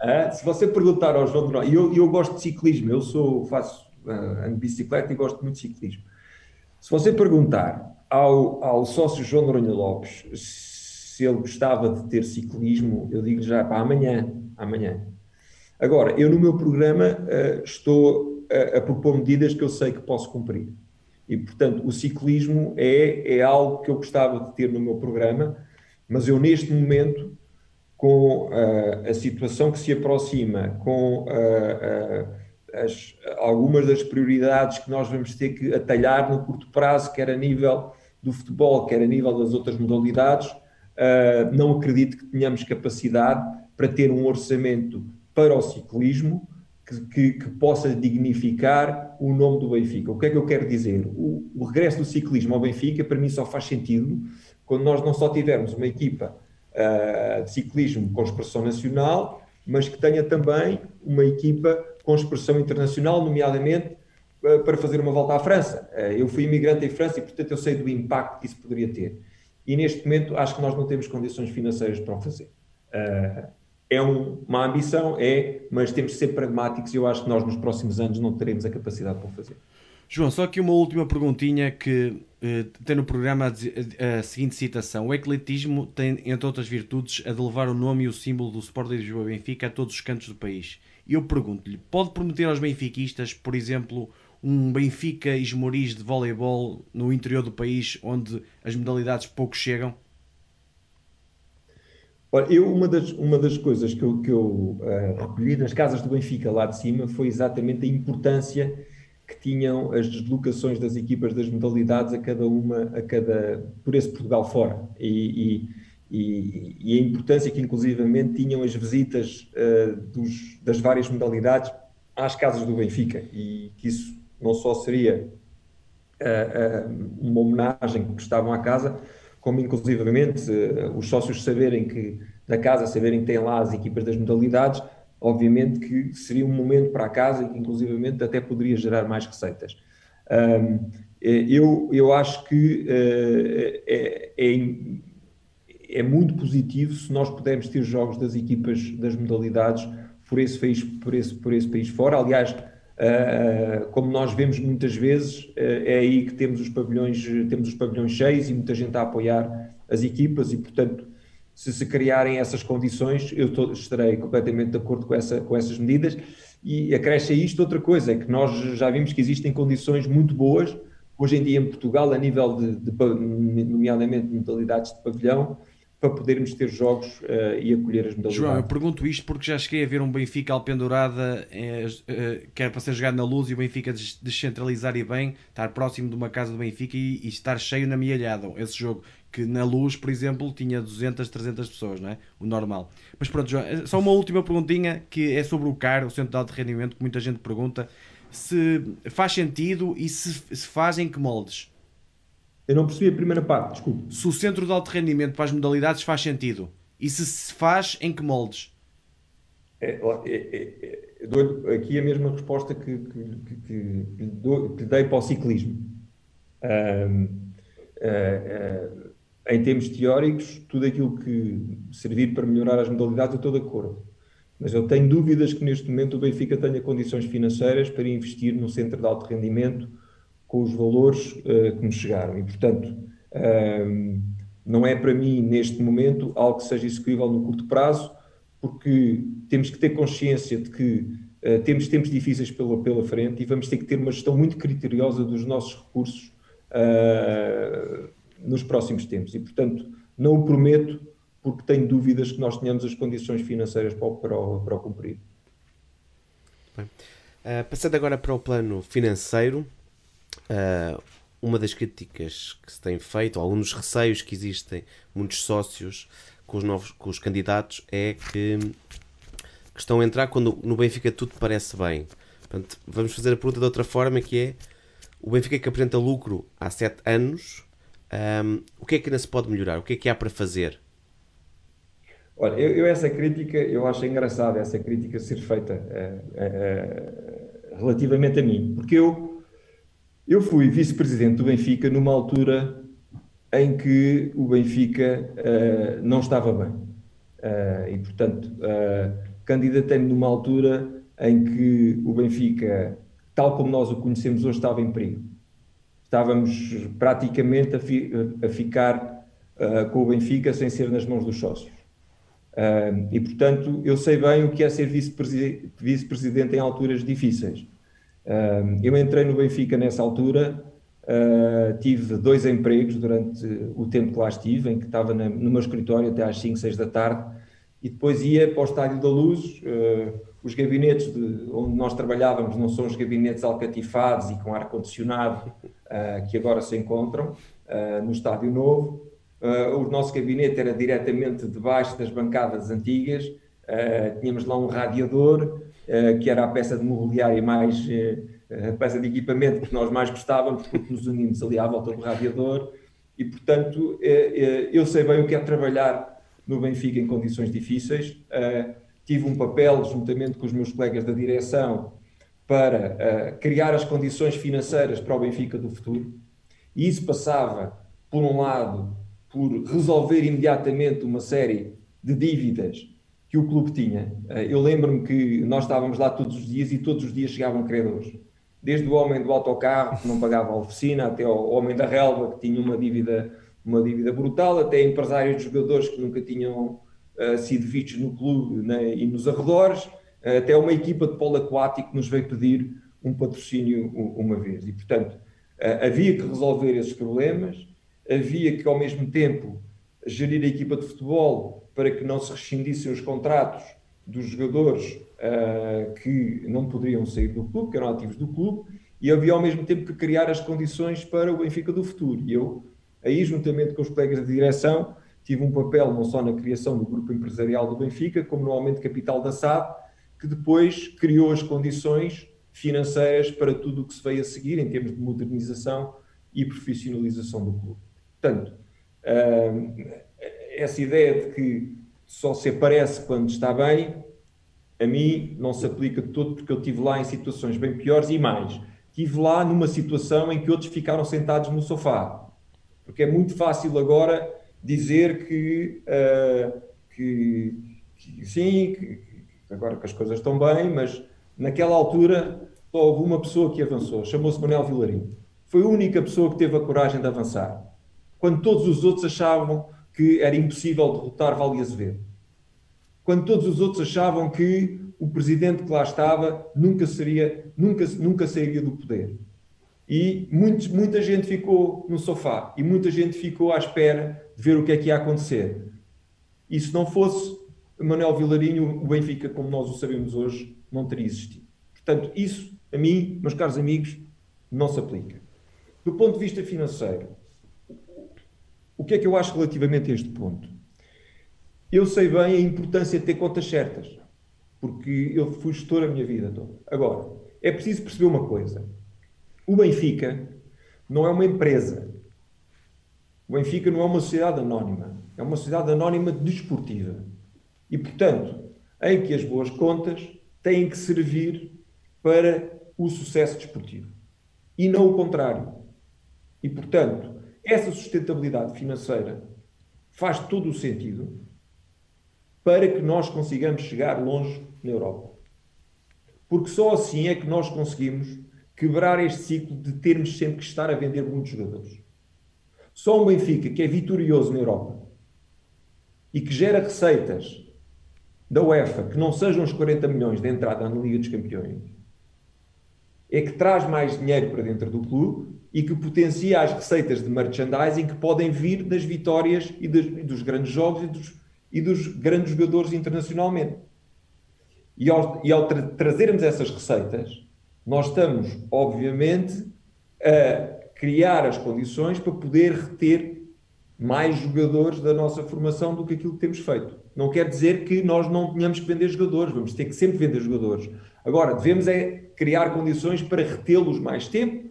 Ah, se você perguntar ao João Durão, e eu, eu gosto de ciclismo, eu sou, faço uh, ando bicicleta e gosto muito de ciclismo. Se você perguntar ao, ao sócio João Noronha Lopes se ele gostava de ter ciclismo, eu digo já para amanhã, amanhã. Agora, eu no meu programa uh, estou a, a, propor medidas que eu sei que posso cumprir. E, portanto, o ciclismo é, é algo que eu gostava de ter no meu programa, mas eu neste momento, com uh, a situação que se aproxima, com uh, as, algumas das prioridades que nós vamos ter que atalhar no curto prazo, quer a nível do futebol, quer a nível das outras modalidades, uh, não acredito que tenhamos capacidade para ter um orçamento para o ciclismo que, que, possa dignificar o nome do Benfica. O que é que eu quero dizer? O, o, regresso do ciclismo ao Benfica, para mim, só faz sentido quando nós não só tivermos uma equipa uh, de ciclismo com expressão nacional, mas que tenha também uma equipa com expressão internacional, nomeadamente eh, para fazer uma volta à França. Eh, eu fui imigrante em França e, portanto, eu sei do impacto que isso poderia ter. E neste momento acho que nós não temos condições financeiras para o fazer. Eh, é uma ambição, é, mas temos de ser pragmáticos e eu acho que nós nos próximos anos não teremos a capacidade para o fazer. João, só aqui uma última perguntinha que tem no programa a, a, seguinte citação. O ecletismo tem, entre outras virtudes, a de levar o nome e o símbolo do Sport de Lisboa Benfica a todos os cantos do país. E eu pergunto-lhe: pode prometer aos benfiquistas, por exemplo, um Benfica Esmoriz de voleibol no interior do país, onde as modalidades pouco chegam? Olha, eu, uma das, uma das coisas que eu, que eu uh, recolhi nas casas do Benfica lá de cima foi exatamente a importância que tinham as deslocações das equipas das modalidades a cada uma, a cada, por esse Portugal fora. E, e e, a importância que inclusivamente tinham as visitas uh, dos, das várias modalidades às casas do Benfica e que isso não só seria uh, uma homenagem que estavam à casa, como inclusivamente os sócios saberem que da casa, saberem que lá as equipas das modalidades, obviamente que seria um momento para a casa e que inclusivamente até poderia gerar mais receitas. Um, eu, eu acho que é, é é muito positivo se nós pudermos ter jogos das equipas das modalidades por esse país, por esse, por esse país fora. Aliás, uh, como nós vemos muitas vezes, uh, é aí que temos os pavilhões, temos os pavilhões cheios e muita gente a apoiar as equipas e, portanto, se se criarem essas condições, eu estarei completamente de acordo com, essa, com essas medidas. E acresce a isto outra coisa, é que nós já vimos que existem condições muito boas, hoje em dia em Portugal, a nível de, de nomeadamente modalidades de pavilhão, para podermos ter jogos uh, e acolher as modalidades. João, eu pergunto isto porque já cheguei a ver um Benfica Alpendurada é, uh, que era para ser jogado na luz e o Benfica descentralizar e bem, estar próximo de uma casa do Benfica e, e estar cheio na Mialhada. Esse jogo que na luz, por exemplo, tinha 200, 300 pessoas, não é? O normal. Mas pronto, João, eh, só uma última perguntinha que é sobre o CAR, o Centro de Alto Rendimento, que muita gente pergunta se faz sentido e se, se faz em que moldes. Eu não percebi a primeira parte, desculpe. Se o centro de alto rendimento para as modalidades faz sentido. E se se faz, em que moldes? É, é, é, é dou aqui a mesma resposta que, que, que, que, dou, que dei para o ciclismo. Um, uh, uh, em termos teóricos, tudo aquilo que servir para melhorar as modalidades, eu estou de acordo. Mas eu tenho dúvidas que neste momento o Benfica tenha condições financeiras para investir no centro de alto rendimento com os valores uh, que nos chegaram. E, portanto, uh, não é para mim, neste momento, algo que seja execuível no curto prazo, porque temos que ter consciência de que uh, temos tempos difíceis pela, pela frente e vamos ter que ter uma gestão muito criteriosa dos nossos recursos nos próximos tempos. E, portanto, não o prometo, porque tenho dúvidas que nós tenhamos as condições financeiras para, o, para, o, para o cumprir. Bem. Uh, passando agora para o plano financeiro, uh, uma das críticas que se tem feito, ou alguns dos receios que existem, muitos sócios com os novos com os candidatos, é que, que estão a entrar quando no Benfica tudo parece bem. Portanto, vamos fazer a pergunta de outra forma, que é o Benfica que apresenta lucro há sete anos, um, o que é que ainda se pode melhorar? O que é que há para fazer? Olha, eu, eu essa crítica, eu acho engraçada essa crítica ser feita uh, uh, relativamente a mim, porque eu, eu fui vice-presidente do Benfica numa altura em que o Benfica uh, não estava bem. e, portanto, candidatei-me numa altura em que o Benfica, tal como nós o conhecemos hoje, estava em perigo. Estávamos praticamente a, fi, a ficar uh, com o Benfica sem ser nas mãos dos sócios. Uh, e, portanto, eu sei bem o que é ser vice-presidente vice em alturas difíceis. Eu entrei no Benfica nessa altura, tive dois empregos durante o tempo que lá estive, em que estava no meu escritório até às 5, 6 da tarde, e depois ia para o Estádio da Luz, os gabinetes de, onde nós trabalhávamos não são os gabinetes alcatifados e com ar-condicionado uh, que agora se encontram no Estádio Novo. O nosso gabinete era diretamente debaixo das bancadas antigas, tínhamos lá um radiador, que era a peça de mobiliário mais, a peça de equipamento que nós mais gostávamos, porque nos unimos ali à volta do radiador, e portanto eu sei bem o que é trabalhar no Benfica em condições difíceis tive um papel, juntamente com os meus colegas da direção, para criar as condições financeiras para o Benfica do futuro. E isso passava, por um lado, por resolver imediatamente uma série de dívidas que o clube tinha. Uh, eu lembro-me que nós estávamos lá todos os dias e todos os dias chegavam credores. Desde o homem do autocarro, que não pagava a oficina, até o homem da relva, que tinha uma dívida, uma dívida brutal, até empresários de jogadores que nunca tinham uh, sido vistos no clube né, e nos arredores, uh, até uma equipa de polo aquático nos veio pedir um patrocínio uma vez. E, portanto, uh, havia que resolver esses problemas, havia que, ao mesmo tempo, gerir a equipa de futebol para que não se rescindissem os contratos dos jogadores uh, que não poderiam sair do clube, que eram ativos do clube, e havia ao mesmo tempo que criar as condições para o Benfica do futuro. E eu, aí, juntamente com os colegas de direção, tive um papel não só na criação do grupo empresarial do Benfica, como no aumento capital da SAD, que depois criou as condições financeiras para tudo o que se veio a seguir em termos de modernização e profissionalização do clube. Portanto, hum, essa ideia de que só se aparece quando está bem, a mim não se aplica de todo, porque eu estive lá em situações bem piores e mais. Estive lá numa situação em que outros ficaram sentados no sofá. Porque é muito fácil agora dizer que, uh, que, que sim, que, agora que as coisas estão bem, mas naquela altura só houve uma pessoa que avançou, chamou-se Manuel Vilarinho. Foi a única pessoa que teve a coragem de avançar, quando todos os outros achavam que era impossível derrotar Vale Azevedo. Quando todos os outros achavam que o presidente que lá estava nunca seria, nunca, nunca sairia do poder. E muita gente ficou no sofá e muita gente ficou à espera de ver o que é que ia acontecer. E se não fosse Manuel Vilarinho, o Benfica, como nós o sabemos hoje, não teria existido. Portanto, isso, a mim, meus caros amigos, não se aplica. Do ponto de vista financeiro, o que é que eu acho relativamente a este ponto? Eu sei bem a importância de ter contas certas, porque eu fui gestor a minha vida toda. Agora, é preciso perceber uma coisa. O Benfica não é uma empresa. O Benfica não é uma sociedade anónima, é uma sociedade anónima desportiva. E, portanto, em que as boas contas têm que servir para o sucesso desportivo. E não o contrário. E, portanto, essa sustentabilidade financeira faz todo o sentido para que nós consigamos chegar longe na Europa. Porque só assim é que nós conseguimos quebrar este ciclo de termos sempre que estar a vender muitos jogadores. Só um Benfica que é vitorioso na Europa e que gera receitas da UEFA que não sejam os 40 milhões de entrada na Liga dos Campeões é que traz mais dinheiro para dentro do clube e que potencia as receitas de merchandising que podem vir das vitórias e, dos grandes jogos e dos, e dos grandes jogadores internacionalmente. E ao, e ao tra trazermos essas receitas, nós estamos, obviamente, a criar as condições para poder reter mais jogadores da nossa formação do que aquilo que temos feito. Não quer dizer que nós não tenhamos que vender jogadores, vamos ter que sempre vender jogadores. Agora, devemos é criar condições para retê-los mais tempo,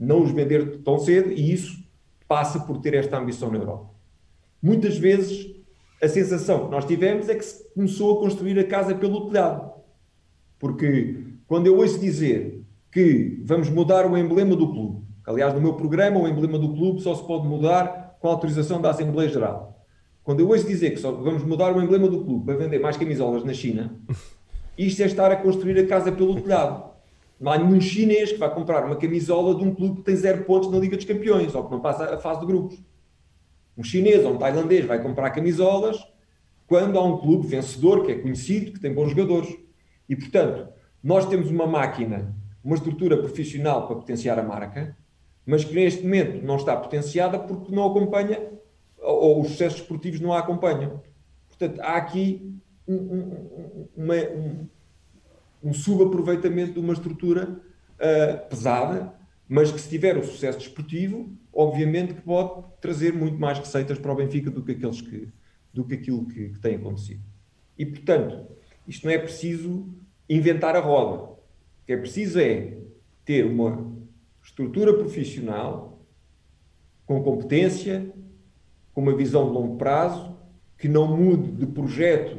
não os vender tão cedo, e isso passa por ter esta ambição na Europa. Muitas vezes a sensação que nós tivemos é que se começou a construir a casa pelo telhado. Porque quando eu ouço dizer que vamos mudar o emblema do clube, aliás, no meu programa, o emblema do clube só se pode mudar com a autorização da Assembleia Geral. Quando eu ouço dizer que só vamos mudar o emblema do clube para vender mais camisolas na China, isto é estar a construir a casa pelo telhado. Não há nenhum chinês que vai comprar uma camisola de um clube que tem zero pontos na Liga dos Campeões ou que não passa a fase de grupos. Um chinês ou um tailandês vai comprar camisolas quando há um clube vencedor, que é conhecido, que tem bons jogadores. E, portanto, nós temos uma máquina, uma estrutura profissional para potenciar a marca, mas que neste momento não está potenciada porque não acompanha, ou os sucessos esportivos não a acompanham. Portanto, há aqui um, um, uma, um, um subaproveitamento de uma estrutura uh, pesada, mas que se tiver o sucesso desportivo, obviamente que pode trazer muito mais receitas para o Benfica do que, aqueles que, do que aquilo que, que tem acontecido. E, portanto, isto não é preciso inventar a roda. O que é preciso é ter uma estrutura profissional com competência, com uma visão de longo prazo, que não mude de projeto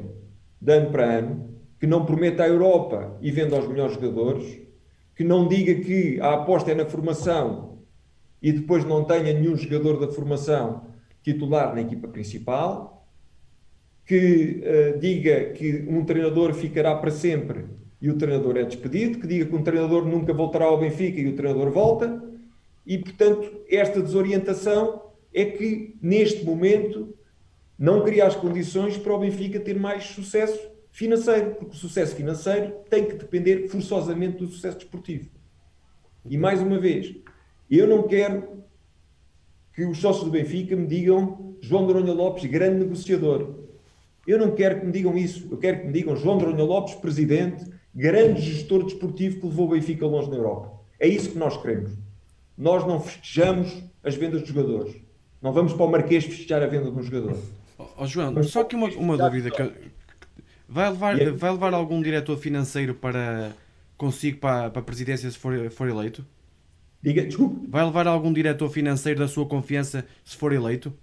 de ano para ano, que não prometa a Europa e venda aos melhores jogadores, que não diga que a aposta é na formação e depois não tenha nenhum jogador da formação titular na equipa principal, que uh, diga que um treinador ficará para sempre e o treinador é despedido, que diga que um treinador nunca voltará ao Benfica e o treinador volta, e portanto esta desorientação é que neste momento não cria as condições para o Benfica ter mais sucesso financeiro, porque o sucesso financeiro tem que depender forçosamente do sucesso desportivo. E mais uma vez, eu não quero que os sócios do Benfica me digam João Doronha Lopes, grande negociador. Eu não quero que me digam isso. Eu quero que me digam João Doronha Lopes, presidente, grande gestor desportivo que levou o Benfica longe na Europa. É isso que nós queremos. Nós não festejamos as vendas de jogadores. Não vamos para o Marquês festejar a venda de um jogador. Oh, oh João, Mas, só que uma, uma dúvida que vai levar, é- vai levar algum diretor financeiro para consigo para, para a presidência se for, for eleito? Diga, desculpe. Vai levar algum diretor financeiro da sua confiança se for eleito?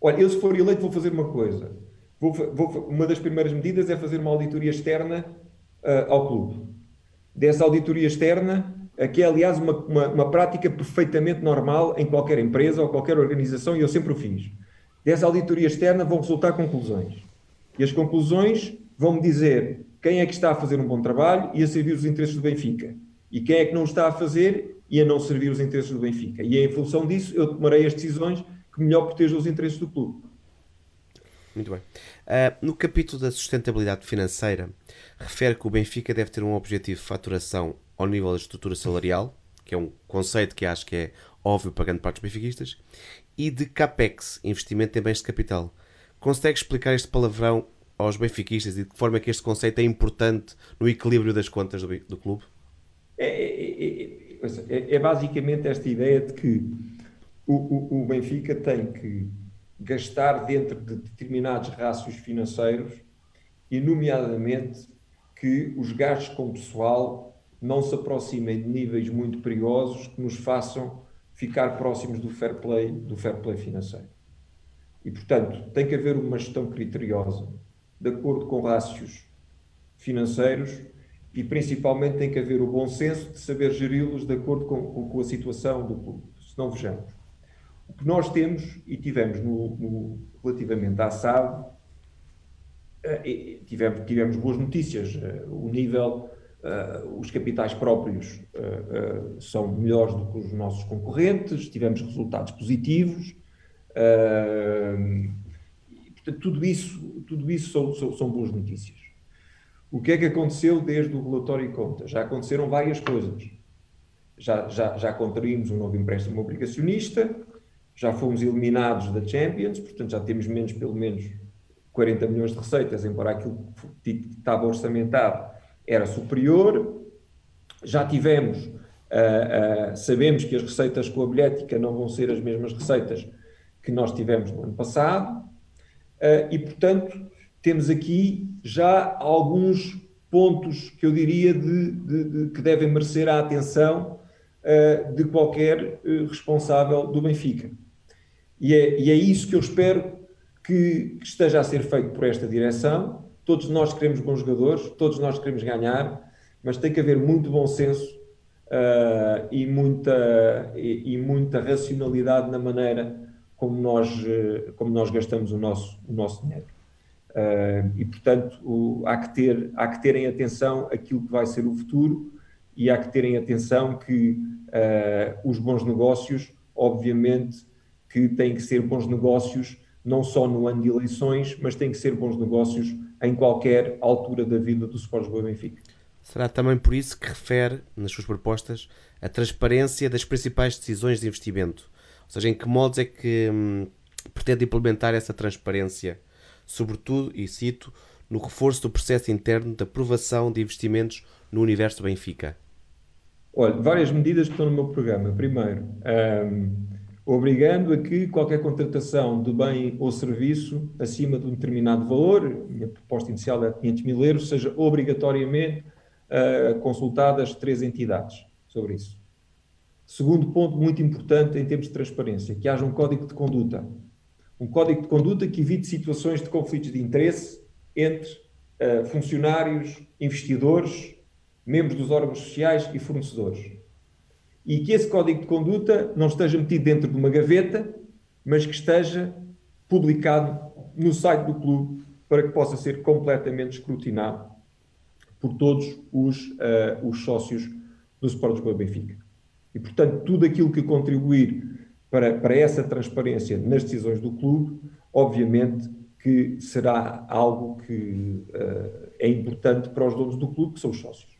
Olha, eu se for eleito vou fazer uma coisa. Vou, vou, uma das primeiras medidas é fazer uma auditoria externa uh, ao clube. Dessa auditoria externa, que é aliás uma, uma, uma, prática perfeitamente normal em qualquer empresa ou qualquer organização, e eu sempre o fiz. Dessa auditoria externa vão resultar conclusões. E as conclusões vão-me dizer quem é que está a fazer um bom trabalho e a servir os interesses do Benfica. E quem é que não está a fazer e a não servir os interesses do Benfica. E é em função disso eu tomarei as decisões que melhor protejam os interesses do clube. Muito bem. Uh, no capítulo da sustentabilidade financeira, refere que o Benfica deve ter um objetivo de faturação ao nível da estrutura salarial, que é um conceito que acho que é óbvio para grande parte dos benfiquistas, e de CAPEX, investimento em bens de capital. Consegue explicar este palavrão aos benfiquistas e de que forma é que este conceito é importante no equilíbrio das contas do, do clube? É, é, é, é, basicamente esta ideia de que o, o, o Benfica tem que gastar dentro de determinados rácios financeiros e, nomeadamente, que os gastos com pessoal não se aproximem de níveis muito perigosos que nos façam ficar próximos do fair play, do fair play financeiro. E, portanto, tem que haver uma gestão criteriosa, de acordo com rácios financeiros e, principalmente, tem que haver o bom senso de saber geri-los de acordo com, com, a situação do clube. Se não vejamos. O que nós temos e tivemos no, no relativamente à SAD, eh, tivemos, tivemos boas notícias. Eh, o nível, uh, os capitais próprios são melhores do que os nossos concorrentes, tivemos resultados positivos. E, portanto, tudo isso, tudo isso são, são, são boas notícias. O que é que aconteceu desde o relatório de contas? Já aconteceram várias coisas. Já, já, já contraímos um novo empréstimo obrigacionista, já fomos eliminados da Champions, portanto já temos menos, pelo menos, 40 milhões de receitas, embora aquilo que estava orçamentado era superior. Já tivemos, uh, uh, sabemos que as receitas com a bilhética não vão ser as mesmas receitas que nós tivemos no ano passado, uh, e portanto temos aqui já alguns pontos que eu diria de, de, de que devem merecer a atenção uh, de qualquer uh, responsável do Benfica. E é, e é, isso que eu espero que, que, esteja a ser feito por esta direção. Todos nós queremos bons jogadores, todos nós queremos ganhar, mas tem que haver muito bom senso uh, e, muita, e, e, muita racionalidade na maneira como nós, como nós gastamos o nosso, o nosso dinheiro. Uh, e, portanto, o, há, que ter, há que terem atenção aquilo que vai ser o futuro e há que terem atenção que uh, os bons negócios, obviamente, que têm que ser bons negócios não só no ano de eleições, mas têm que ser bons negócios em qualquer altura da vida do Sport Lisboa Benfica. Será também por isso que refere, nas suas propostas, a transparência das principais decisões de investimento? Seja, em que modos é que hum, pretende implementar essa transparência sobretudo, e cito, no reforço do processo interno de aprovação de investimentos no universo do Benfica? Olha, várias medidas que estão no meu programa. Primeiro, um, obrigando a que qualquer contratação de bem ou serviço acima de um determinado valor, minha proposta inicial é 500 mil euros, seja obrigatoriamente uh, consultadas três entidades sobre isso. Segundo ponto muito importante em termos de transparência, que haja um código de conduta um código de conduta que evite situações de conflitos de interesse entre uh, funcionários, investidores, membros dos órgãos sociais e fornecedores. E que esse código de conduta não esteja metido dentro de uma gaveta, mas que esteja publicado no site do clube para que possa ser completamente escrutinado por todos os, uh, os sócios do Sport Lisboa Benfica. E, portanto, tudo aquilo que contribuir para, para essa transparência nas decisões do clube, obviamente que será algo que uh, é importante para os donos do clube, que são os sócios.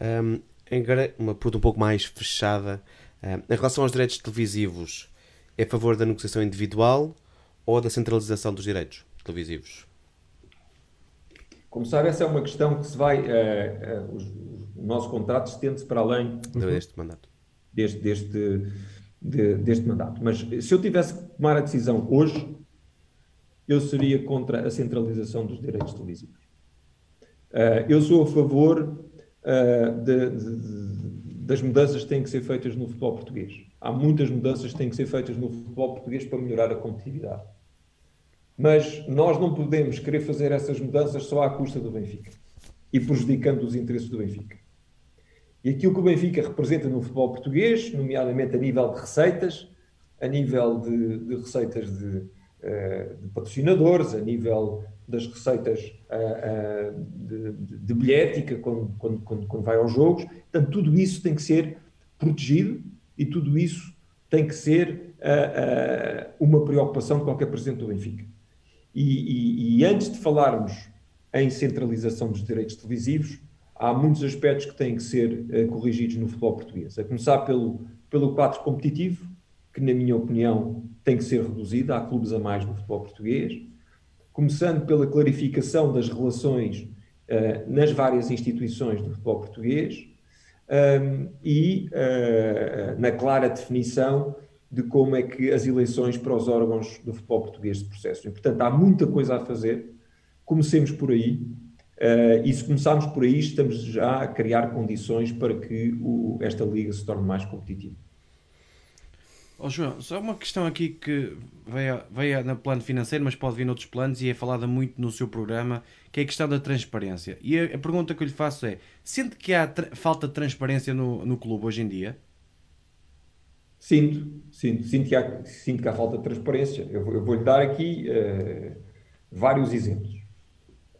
Um, agora, uma pergunta um pouco mais fechada. Um, em relação aos direitos televisivos, é a favor da negociação individual ou da centralização dos direitos televisivos? Como sabe, essa é uma questão que se vai. Uh, uh, os, o nosso contrato estende-se para além deste mandato deste, deste, de, deste mandato. Mas se eu tivesse que tomar a decisão hoje, eu seria contra a centralização dos direitos televisivos. Uh, eu sou a favor uh, de, de, de, das mudanças que têm que ser feitas no futebol português. Há muitas mudanças que têm que ser feitas no futebol português para melhorar a competitividade. Mas nós não podemos querer fazer essas mudanças só à custa do Benfica e prejudicando os interesses do Benfica. E aquilo que o Benfica representa no futebol português, nomeadamente a nível de receitas, a nível de, de receitas de, uh, de, patrocinadores, a nível das receitas uh, uh, de, de, bilhética quando, quando, quando, quando, vai aos jogos. Portanto, tudo isso tem que ser protegido e tudo isso tem que ser uma preocupação de qualquer presidente do Benfica. E, e, e antes de falarmos em centralização dos direitos televisivos, há muitos aspectos que têm que ser uh, corrigidos no futebol português. A começar pelo, pelo quadro competitivo, que, na minha opinião, tem que ser reduzido. Há clubes a mais no futebol português. Começando pela clarificação das relações uh, nas várias instituições do futebol português um, e uh, na clara definição de como é que as eleições para os órgãos do futebol português se processam. E, portanto, há muita coisa a fazer. Comecemos por aí Uh, e se começarmos por aí, estamos já a criar condições para que o, esta liga se torne mais competitiva. Oh, João, só uma questão aqui que veio, veio no plano financeiro, mas pode vir noutros planos e é falada muito no seu programa, que é a questão da transparência. E a, a pergunta que eu lhe faço é: sente que há falta de transparência no, no clube hoje em dia? Sinto, sinto, sinto que há, sinto que há falta de transparência. Eu, eu vou-lhe dar aqui uh, vários exemplos.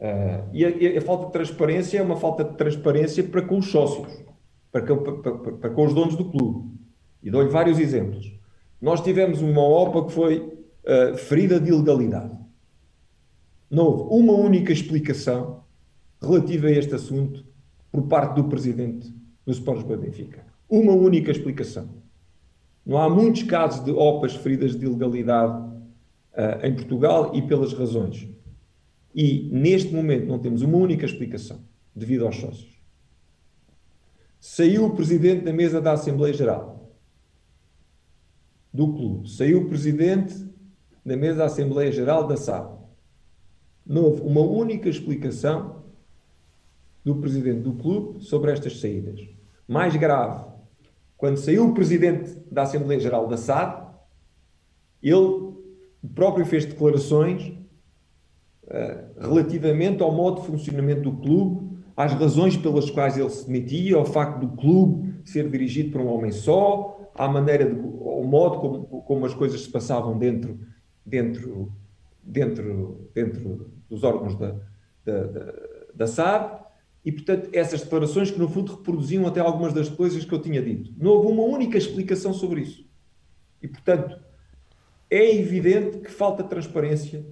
Uh, e, a, a, falta de transparência é uma falta de transparência para com os sócios, para, para, para, para com os donos do clube. E dou-lhe vários exemplos. Nós tivemos uma OPA que foi uh, ferida de ilegalidade. Não houve uma única explicação relativa a este assunto por parte do presidente do Sport Lisboa Benfica. Uma única explicação. Não há muitos casos de OPAs feridas de ilegalidade em Portugal e pelas razões. E neste momento não temos uma única explicação devido aos sócios. Saiu o presidente da mesa da Assembleia Geral do clube, saiu o presidente da mesa da Assembleia Geral da SAD. Não houve uma única explicação do presidente do clube sobre estas saídas. Mais grave, quando saiu o presidente da Assembleia Geral da SAD, ele próprio fez declarações relativamente ao modo de funcionamento do clube, às razões pelas quais ele se demitia, ao facto do clube ser dirigido por um homem só, à maneira, de, ao modo como, como as coisas se passavam dentro, dentro, dentro, dentro dos órgãos da, da, da, da SAD. E, portanto, essas declarações que, no fundo, reproduziam até algumas das coisas que eu tinha dito. Não houve uma única explicação sobre isso. E, portanto, é evidente que falta transparência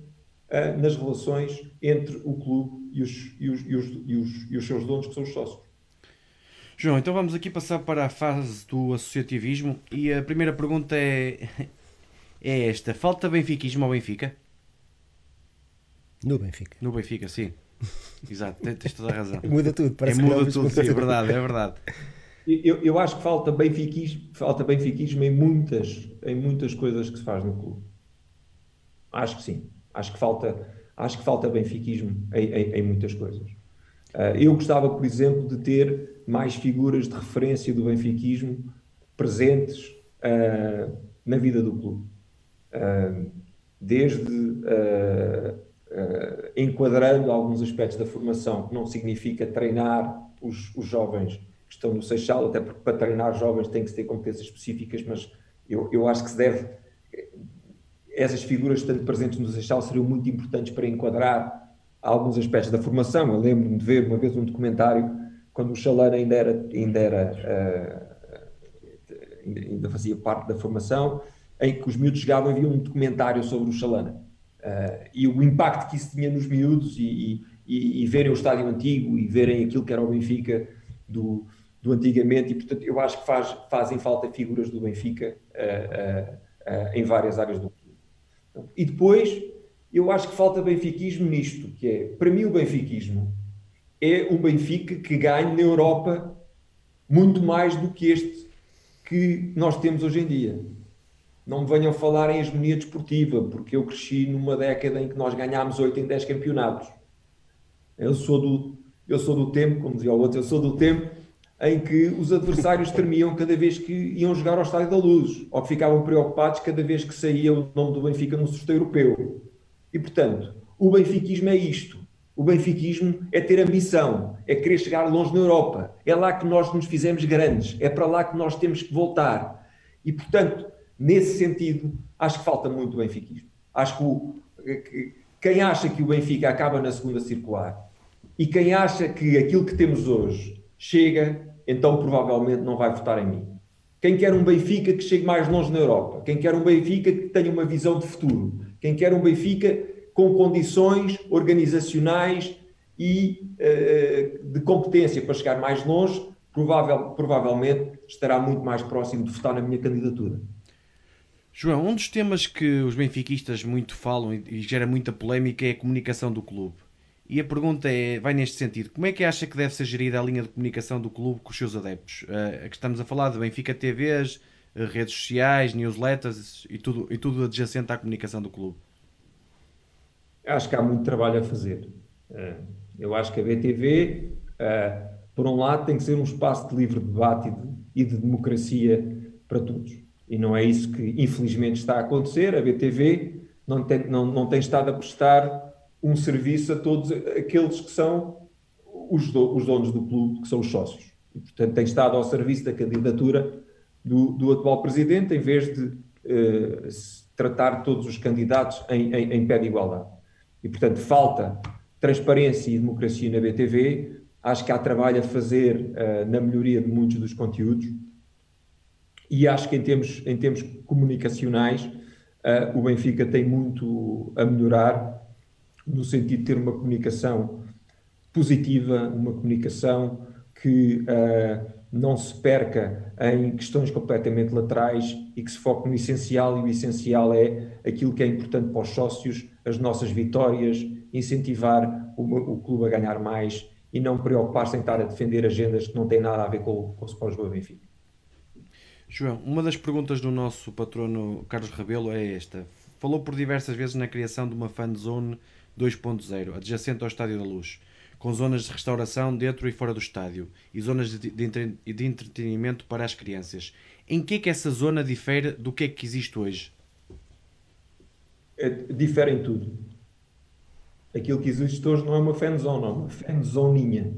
uh, nas relações entre o clube e os, e, os, e, os, e, os, e os seus donos, que são os sócios. João, então vamos aqui passar para a fase do associativismo e a primeira pergunta é, é esta: falta benfiquismo ao Benfica? No Benfica. No Benfica, sim. Exato, tens toda a razão. Muda tudo, parece é, muda tudo, sim, é verdade, é verdade. Eu, eu acho que falta benfiquismo, falta benfiquismo em muitas, em muitas coisas que se faz no clube. Acho que sim. Acho que falta, acho que falta benfiquismo em, em, em muitas coisas. Uh, eu gostava, por exemplo, de ter mais figuras de referência do benfiquismo presentes uh, na vida do clube. Uh, desde enquadrando alguns aspectos da formação, que não significa treinar os, os jovens que estão no Seixal, até porque para treinar jovens tem que se ter competências específicas, mas eu, eu acho que se deve. Essas figuras, estando presentes no Seixal, seriam muito importantes para enquadrar alguns aspectos da formação. Eu lembro-me de ver uma vez um documentário, quando o Chalana ainda era. Ainda, era, uh, ainda fazia parte da formação, em que os miúdos chegavam e havia um documentário sobre o Chalana. Uh, e o impacto que isso tinha nos miúdos e, e, e, verem o estádio antigo e verem aquilo que era o Benfica do, do antigamente e, portanto, eu acho que faz, fazem falta figuras do Benfica uh, em várias áreas do clube. E depois, eu acho que falta benfiquismo nisto, que é, para mim o benfiquismo é um Benfica que ganha na Europa muito mais do que este que nós temos hoje em dia. Não me venham falar em hegemonia desportiva, porque eu cresci numa década em que nós ganhámos 8 em 10 campeonatos. Eu sou do, eu sou do tempo, como dizia o outro, eu sou do tempo em que os adversários tremiam cada vez que iam jogar ao Estádio da Luz, ou que ficavam preocupados cada vez que saía o nome do Benfica no susto europeu. E, portanto, o benfiquismo é isto. O benfiquismo é ter ambição, é querer chegar longe na Europa. É lá que nós nos fizemos grandes, é para lá que nós temos que voltar. E, portanto, nesse sentido, acho que falta muito o benfiquismo. Acho que, o, que quem acha que o Benfica acaba na segunda circular e quem acha que aquilo que temos hoje chega, então provavelmente não vai votar em mim. Quem quer um Benfica que chegue mais longe na Europa, quem quer um Benfica que tenha uma visão de futuro, quem quer um Benfica com condições organizacionais e uh, de competência para chegar mais longe, provável, provavelmente estará muito mais próximo de votar na minha candidatura. João, um dos temas que os benfiquistas muito falam e gera muita polémica é a comunicação do clube. E a pergunta é, vai neste sentido, como é que acha que deve ser gerida a linha de comunicação do clube com os seus adeptos? Uh, que estamos a falar de Benfica TVs, uh, redes sociais, newsletters e tudo, e tudo adjacente à comunicação do clube. Acho que há muito trabalho a fazer. Uh, eu acho que a BTV, por um lado, tem que ser um espaço de livre debate de, e de democracia para todos. E não é isso que, infelizmente, está a acontecer. A BTV não tem, não, não tem estado a prestar um serviço a todos aqueles que são os, do, os donos do clube, que são os sócios. E, portanto, tem estado ao serviço da candidatura do, do atual presidente, em vez de eh, tratar todos os candidatos em, em, em, pé de igualdade. E, portanto, falta transparência e democracia na BTV. Acho que há trabalho a fazer uh, na melhoria de muitos dos conteúdos. E acho que, em termos, em termos comunicacionais, uh, o Benfica tem muito a melhorar no sentido de ter uma comunicação positiva, uma comunicação que uh, não se perca em questões completamente laterais e que se foque no essencial, e o essencial é aquilo que é importante para os sócios, as nossas vitórias, incentivar o, o clube a ganhar mais e não preocupar-se em estar a defender agendas que não têm nada a ver com, com o Sport Lisboa Benfica. João, uma das perguntas do nosso patrono Carlos Rabelo é esta. Falou por diversas vezes na criação de uma fan zone 2.0, adjacente ao Estádio da Luz com zonas de restauração dentro e fora do estádio e zonas de, de, de entretenimento para as crianças. Em que é que essa zona difere do que é que existe hoje? É, difere em tudo. Aquilo que existe hoje não é uma fanzone, é uma fanzoninha.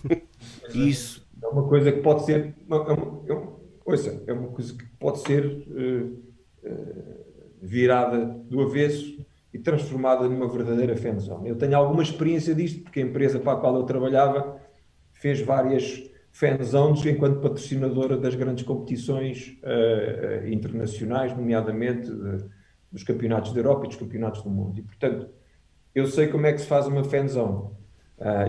Isso. É uma coisa que pode ser. É uma, é uma, ouça, é uma coisa que pode ser uh, uh, virada do avesso e transformada numa verdadeira fanzone. Eu tenho alguma experiência disto, porque a empresa para a qual eu trabalhava fez várias fanzones enquanto patrocinadora das grandes competições uh, uh, internacionais, nomeadamente uh, dos campeonatos da Europa e dos campeonatos do mundo. E, portanto, eu sei como é que se faz uma fanzone.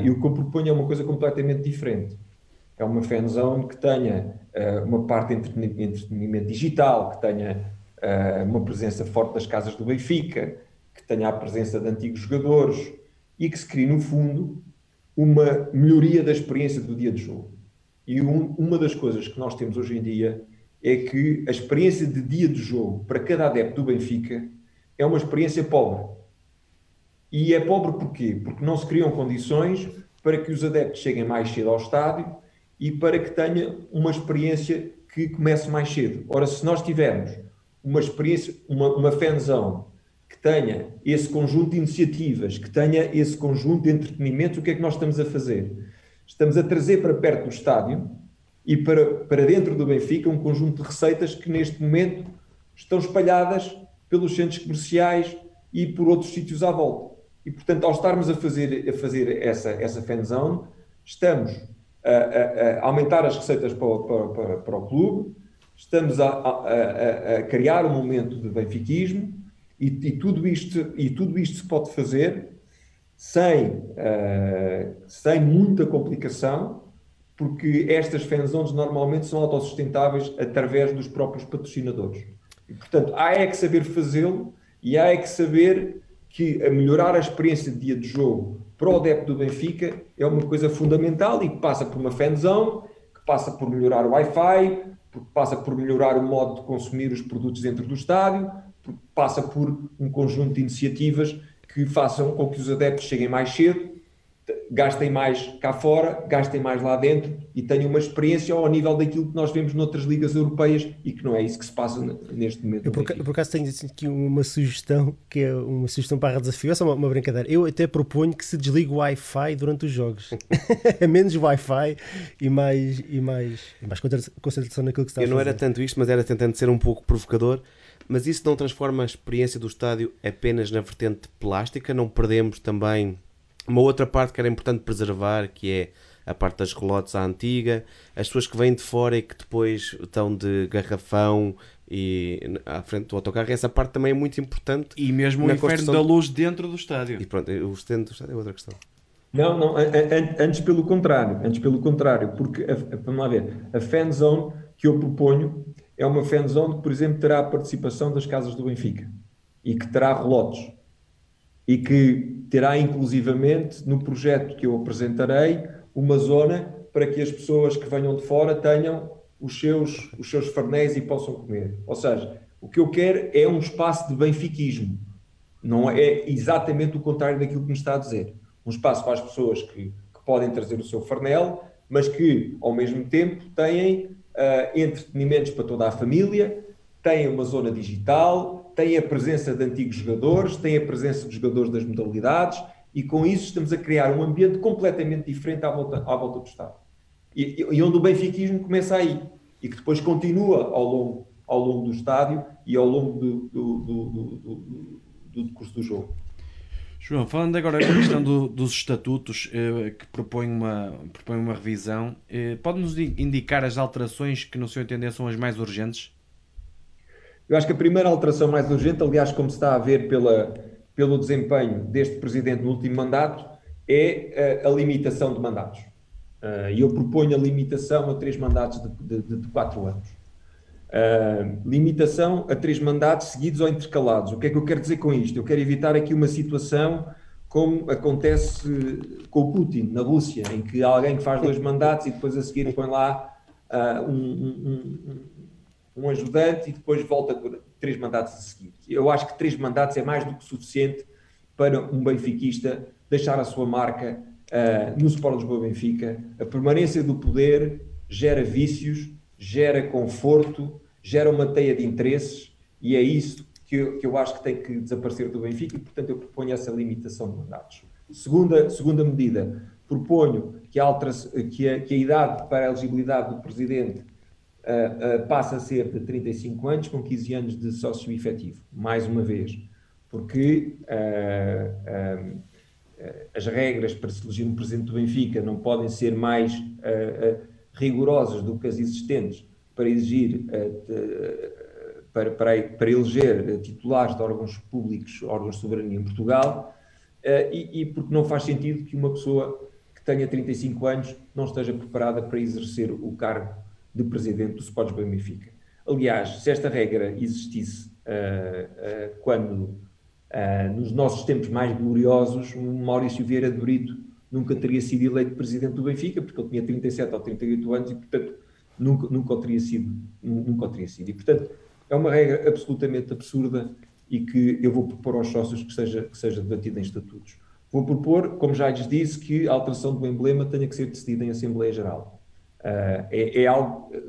e o que eu proponho é uma coisa completamente diferente. É uma fanzone que tenha uma parte de entretenimento digital, que tenha uma presença forte das casas do Benfica, que tenha a presença de antigos jogadores e que se crie, no fundo, uma melhoria da experiência do dia de jogo. E um, uma das coisas que nós temos hoje em dia é que a experiência de dia de jogo para cada adepto do Benfica é uma experiência pobre. E é pobre porquê? Porque não se criam condições para que os adeptos cheguem mais cedo ao estádio e para que tenha uma experiência que comece mais cedo. Ora, se nós tivermos uma experiência, uma, uma fanzone que tenha esse conjunto de iniciativas, que tenha esse conjunto de entretenimentos, o que é que nós estamos a fazer? Estamos a trazer para perto do estádio e para, para dentro do Benfica um conjunto de receitas que neste momento estão espalhadas pelos centros comerciais e por outros sítios à volta. E, portanto, ao estarmos a fazer, a fazer essa, essa fanzone, estamos a, a, a aumentar as receitas para, para, para, para o clube, estamos a, criar um momento de benfiquismo, e, e, tudo isto, e tudo isto se pode fazer sem, uh, sem muita complicação, porque estas fanzones normalmente são autossustentáveis através dos próprios patrocinadores. E, portanto, há é que saber fazê-lo e há é que saber que a melhorar a experiência de dia de jogo para o adepto do Benfica é uma coisa fundamental e que passa por uma fanzone, que passa por melhorar o Wi-Fi, que passa por melhorar o modo de consumir os produtos dentro do estádio, passa por um conjunto de iniciativas que façam com que os adeptos cheguem mais cedo, gastem mais cá fora, gastem mais lá dentro e tenham uma experiência ao nível daquilo que nós vemos noutras ligas europeias e que não é isso que se passa neste momento. Eu por, por acaso tenho aqui uma sugestão, que é uma sugestão para a desafio, é só uma, uma brincadeira. Eu até proponho que se desligue o Wi-Fi durante os jogos. é menos Wi-Fi e mais, e mais, e mais concentração naquilo que está Eu a não era tanto isto, mas era tentando ser um pouco provocador mas isso não transforma a experiência do estádio apenas na vertente plástica? Não perdemos também uma outra parte que era importante preservar, que é a parte das relotes à antiga, as pessoas que vêm de fora e que depois estão de garrafão e à frente do autocarro, essa parte também é muito importante. E mesmo o inferno da luz dentro do estádio. E pronto, o dentro do estádio é outra questão. Não, não, antes pelo contrário, antes pelo contrário, porque, vamos lá ver, a fan zone que eu proponho é uma fanzone que, por exemplo, terá a participação das casas do Benfica e que terá relotes e que terá inclusivamente no projeto que eu apresentarei uma zona para que as pessoas que venham de fora tenham os seus, os seus farnéis e possam comer. Ou seja, o que eu quero é um espaço de benfiquismo. Não é exatamente o contrário daquilo que me está a dizer. Um espaço para as pessoas que, que podem trazer o seu farnel, mas que, ao mesmo tempo, têm uh, entretenimentos para toda a família, tem uma zona digital, tem a presença de antigos jogadores, tem a presença de jogadores das modalidades e com isso estamos a criar um ambiente completamente diferente à volta, à volta do Estado. E, e onde o benfiquismo começa aí e que depois continua ao longo, ao longo do estádio e ao longo do, do, do, do, do curso do jogo. João, falando agora da questão do, dos estatutos eh, que propõe uma, propõe uma revisão, eh, pode-nos indicar as alterações que, no seu entender, são as mais urgentes? Eu acho que a primeira alteração mais urgente, aliás, como se está a ver pela, pelo desempenho deste presidente no último mandato, é a, a limitação de mandatos. Uh, e eu proponho a limitação a três mandatos de, de, de quatro anos. Uh, limitação a três mandatos seguidos ou intercalados. O que é que eu quero dizer com isto? Eu quero evitar aqui uma situação como acontece com o Putin na Rússia, em que alguém que faz dois mandatos e depois a seguir põe lá uh, um, um, um, ajudante e depois volta por três mandatos a seguir. Eu acho que três mandatos é mais do que suficiente para um benfiquista deixar a sua marca uh, no Sport Lisboa-Benfica. A permanência do poder gera vícios, gera conforto, gera uma teia de interesses e é isso que eu, que eu acho que tem que desaparecer do Benfica e, portanto, eu proponho essa limitação de mandatos. Segunda, segunda medida, proponho que a, que a, que a idade para a elegibilidade do Presidente uh, uh, passe a ser de 35 anos, com 15 anos de sócio efetivo, mais uma vez, porque uh, as regras para se eleger um Presidente do Benfica não podem ser mais rigorosas do que as existentes para exigir para, para, para eleger titulares de órgãos públicos, órgãos de soberania em Portugal, e, e, porque não faz sentido que uma pessoa que tenha 35 anos não esteja preparada para exercer o cargo de presidente do Sports Benfica. Aliás, se esta regra existisse quando, nos nossos tempos mais gloriosos, Maurício Vieira de Brito nunca teria sido eleito presidente do Benfica, porque ele tinha 37 ou 38 anos e, portanto, nunca, nunca o teria sido. Nunca o teria sido. E, portanto, é uma regra absolutamente absurda e que eu vou propor aos sócios que seja, que seja debatida em estatutos. Vou propor, como já lhes disse, que a alteração do emblema tenha que ser decidida em Assembleia Geral. Uh, é, é, algo eh,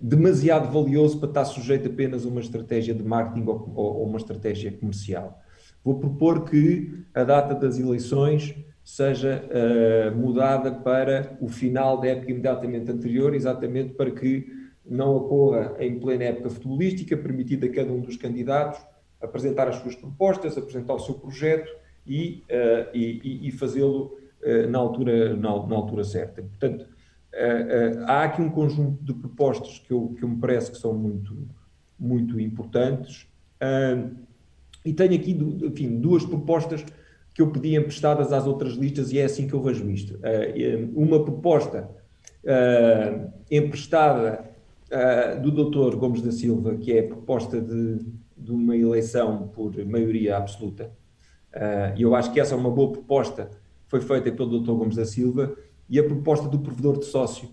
demasiado valioso para estar sujeito apenas a uma estratégia de marketing ou, ou, uma estratégia comercial. Vou propor que a data das eleições seja uh, mudada para o final da época imediatamente anterior, exatamente para que não ocorra em plena época futebolística, permitido a cada um dos candidatos apresentar as suas propostas, apresentar o seu projeto e, uh, e, e fazê-lo uh, na, altura, na, na, altura certa. Portanto, há aqui um conjunto de propostas que, eu, que me parece que são muito, muito importantes e tenho aqui, enfim, duas propostas que eu pedi emprestadas às outras listas e é assim que eu vejo isto. uma proposta emprestada uh, do Dr. Gomes da Silva, que é a proposta de, de uma eleição por maioria absoluta. E eu acho que essa é uma boa proposta, foi feita pelo Dr. Gomes da Silva, e a proposta do provedor de sócio,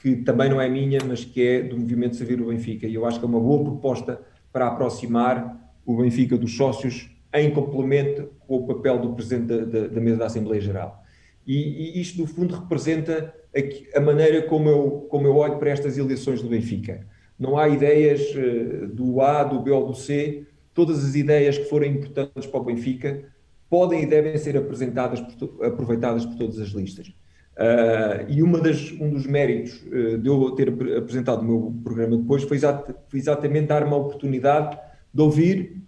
que também não é minha, mas que é do Movimento Servir o Benfica. E eu acho que é uma boa proposta para aproximar o Benfica dos sócios em complemento com o papel do Presidente da, da, da mesa da Assembleia Geral. E, e, isto, no fundo, representa a, a, maneira como eu, como eu olho para estas eleições do Benfica. Não há ideias uh, do A, do B ou do C. Todas as ideias que forem importantes para o Benfica podem e devem ser apresentadas, por, aproveitadas por todas as listas. Uh, e uma das, um dos méritos uh, de eu ter apresentado o meu programa depois foi, exat, foi exatamente dar uma oportunidade de ouvir,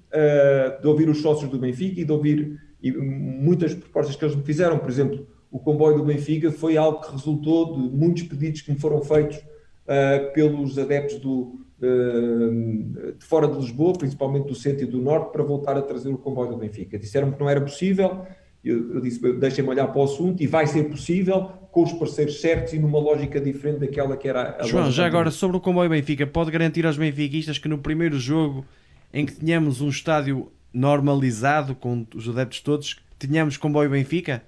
de ouvir os sócios do Benfica e de ouvir e muitas propostas que eles me fizeram. Por exemplo, o comboio do Benfica foi algo que resultou de muitos pedidos que me foram feitos uh, pelos adeptos do, uh, de fora de Lisboa, principalmente do centro e do norte, para voltar a trazer o comboio do Benfica. Disseram-me que não era possível, eu, eu disse, deixem-me olhar para o assunto e vai ser possível com os parceiros certos e numa lógica diferente daquela que era a João, já agora sobre o comboio Benfica, pode garantir aos benfiquistas que no primeiro jogo em que tínhamos um estádio normalizado com os adeptos todos, tínhamos comboio Benfica?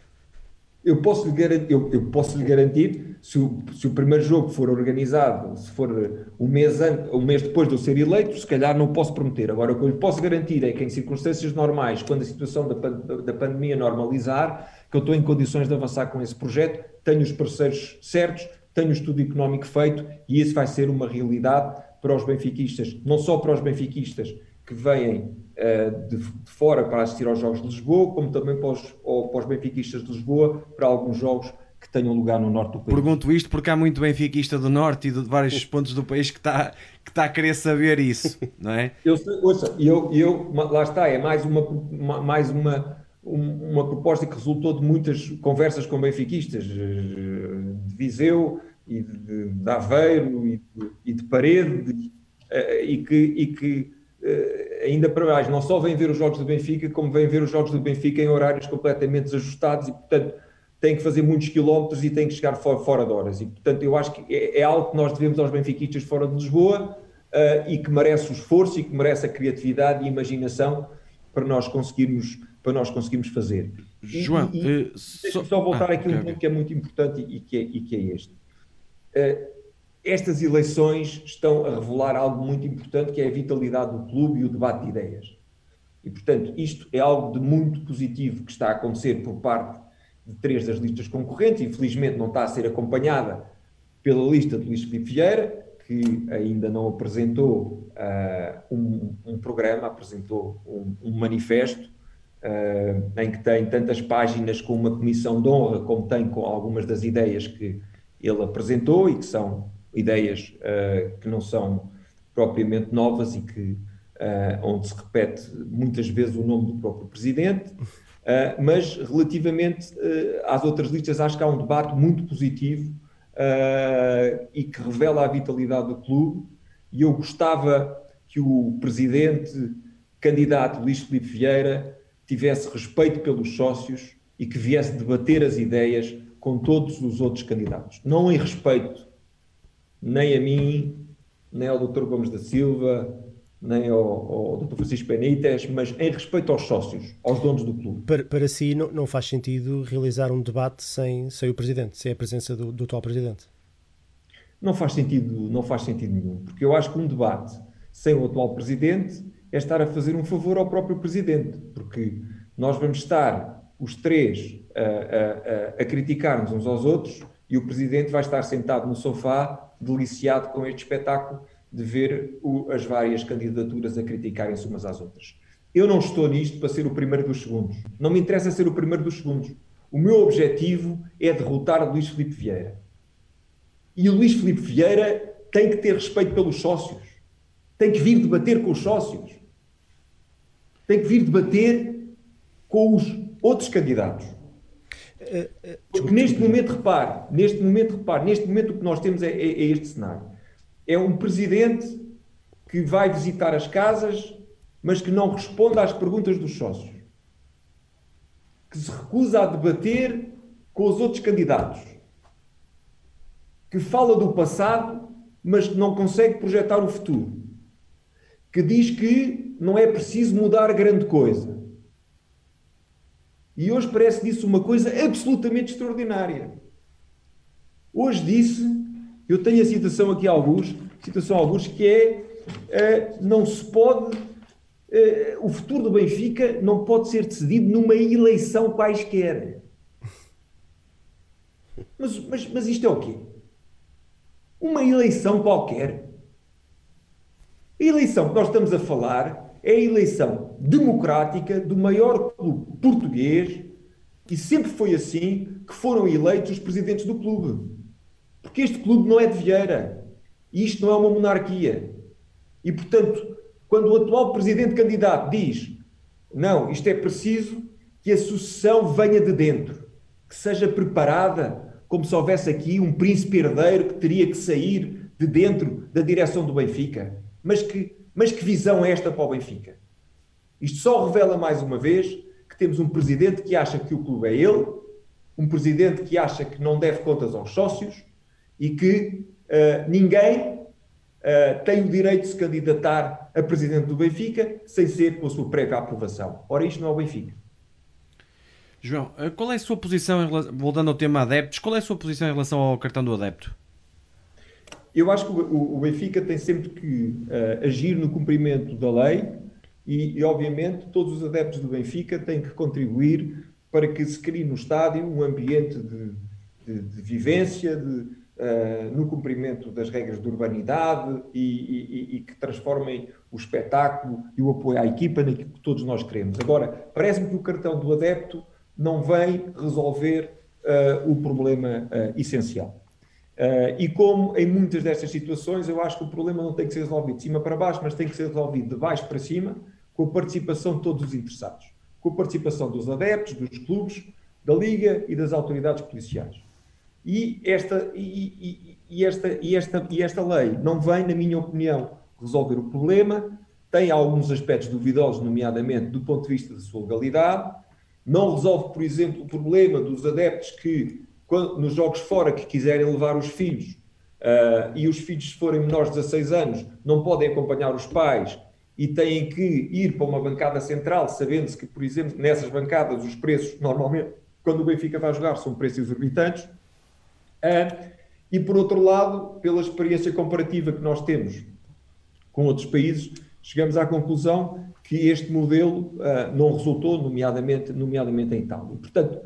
eu posso lhe garantir, eu, eu posso lhe garantir se, o, se o primeiro jogo for organizado, se for um mês, um mês depois de eu ser eleito, se calhar não posso prometer. Agora, o que eu lhe posso garantir é que em circunstâncias normais, quando a situação da, da pandemia normalizar, que eu estou em condições de avançar com esse projeto, tenho os parceiros certos, tenho o estudo económico feito e isso vai ser uma realidade para os benfiquistas, não só para os benfiquistas que vêm uh, de, de, fora para assistir aos Jogos de Lisboa, como também para os, ou, para os benfiquistas de Lisboa, para alguns jogos que tenham lugar no norte do país. Pergunto isto porque há muito benfiquista do norte e de vários pontos do país que está, que está a querer saber isso, não é? Eu, ouça, eu, eu, lá está, é mais uma, mais uma, uma proposta que resultou de muitas conversas com benfiquistas eh, de Viseu e de, de Aveiro e de, e de Parede eh, e que, e que ainda para mais, não só vêm ver os jogos do Benfica, como vêm ver os jogos do Benfica em horários completamente desajustados e, portanto, têm que fazer muitos quilómetros e têm que chegar fora, fora de horas. E, portanto, eu acho que é, é algo que nós devemos aos benfiquistas fora de Lisboa uh, e que merece o esforço e que merece a criatividade e a imaginação para nós conseguirmos, para nós conseguirmos fazer. João, e, e, uh, só... só voltar ah, aqui okay, um ponto que é muito importante e que é, e que é este. Uh, estas eleições estão a revelar algo muito importante, que é a vitalidade do clube e o debate de ideias. E, portanto, isto é algo de muito positivo que está a acontecer por parte de três das listas concorrentes. Infelizmente, não está a ser acompanhada pela lista de Luís Filipe Vieira, que ainda não apresentou uh, um, um, programa, apresentou um, um manifesto uh, em que tem tantas páginas com uma comissão de honra, como tem com algumas das ideias que ele apresentou e que são ideias uh, que não são propriamente novas e que uh, onde se repete muitas vezes o nome do próprio presidente, uh, mas relativamente às outras listas acho que há um debate muito positivo e que revela a vitalidade do clube e eu gostava que o presidente candidato Luís Felipe Vieira tivesse respeito pelos sócios e que viesse debater as ideias com todos os outros candidatos. Não em respeito nem a mim, nem ao Dr. Gomes da Silva, nem ao, ao Dr. Francisco Benítez, mas em respeito aos sócios, aos donos do clube. Para, para si, não, não faz sentido realizar um debate sem, sem o Presidente, sem a presença do, do atual Presidente? Não faz, sentido, não faz sentido nenhum, porque eu acho que um debate sem o atual Presidente é estar a fazer um favor ao próprio Presidente, porque nós vamos estar os três a, a, a, a criticar-nos uns aos outros e o Presidente vai estar sentado no sofá deliciado com este espetáculo de ver o, as várias candidaturas a criticarem-se umas às outras. Eu não estou nisto para ser o primeiro dos segundos. Não me interessa ser o primeiro dos segundos. O meu objetivo é derrotar Luís Filipe Vieira. E o Luís Filipe Vieira tem que ter respeito pelos sócios. Tem que vir debater com os sócios. Tem que vir debater com os outros candidatos. Porque neste momento, repare, neste momento, repare, neste momento o que nós temos é, é, é este cenário. É um presidente que vai visitar as casas, mas que não responde às perguntas dos sócios. Que se recusa a debater com os outros candidatos. Que fala do passado, mas que não consegue projetar o futuro. Que diz que não é preciso mudar grande coisa e hoje parece disso uma coisa absolutamente extraordinária. Hoje disse, eu tenho a citação aqui a alguns, citação a alguns, que é uh, não se pode, uh, o futuro do Benfica não pode ser decidido numa eleição quaisquer. Mas, mas, mas isto é o quê? Uma eleição qualquer. A eleição que nós estamos a falar é a eleição democrática do maior clube português e sempre foi assim que foram eleitos os presidentes do clube. Porque este clube não é de Vieira. E isto não é uma monarquia. E, portanto, quando o atual presidente candidato diz não, isto é preciso que a sucessão venha de dentro, que seja preparada, como se houvesse aqui um príncipe herdeiro que teria que sair de dentro da direção do Benfica. Mas que mas que visão é esta para o Benfica? Isto só revela mais uma vez que temos um presidente que acha que o clube é ele, um presidente que acha que não deve contas aos sócios e que uh, ninguém uh, tem o direito de se candidatar a presidente do Benfica sem ser com a sua prévia aprovação. Ora, isto não é o Benfica. João, eh, qual é a sua posição, voltando ao tema adeptos, qual é a sua posição em relação ao cartão do adepto? Eu acho que o, o Benfica tem sempre que uh, agir no cumprimento da lei e, e, obviamente, todos os adeptos do Benfica têm que contribuir para que se crie no estádio um ambiente de, de, de vivência, de, uh, no cumprimento das regras de urbanidade e, e, e, que transformem o espetáculo e o apoio à equipa naquilo que todos nós queremos. Agora, parece-me que o cartão do adepto não vem resolver uh, o problema essencial. Uh, e como em muitas destas situações, eu acho que o problema não tem que ser resolvido de cima para baixo, mas tem que ser resolvido de baixo para cima, com a participação de todos os interessados, com a participação dos adeptos, dos clubes, da Liga e das autoridades policiais. E esta, e, e, e, esta, e, esta, e esta lei não vem, na minha opinião, resolver o problema, tem alguns aspectos duvidosos, nomeadamente do ponto de vista da sua legalidade, não resolve, por exemplo, o problema dos adeptos que, quando, nos jogos fora, que quiserem levar os filhos uh, e os filhos, se forem menores de 16 anos, não podem acompanhar os pais e têm que ir para uma bancada central, sabendo-se que, por exemplo, nessas bancadas os preços, normalmente, quando o Benfica vai jogar, são preços exorbitantes. Uh, e, por outro lado, pela experiência comparativa que nós temos com outros países, chegamos à conclusão que este modelo uh, não resultou, nomeadamente, nomeadamente em Itália. Portanto,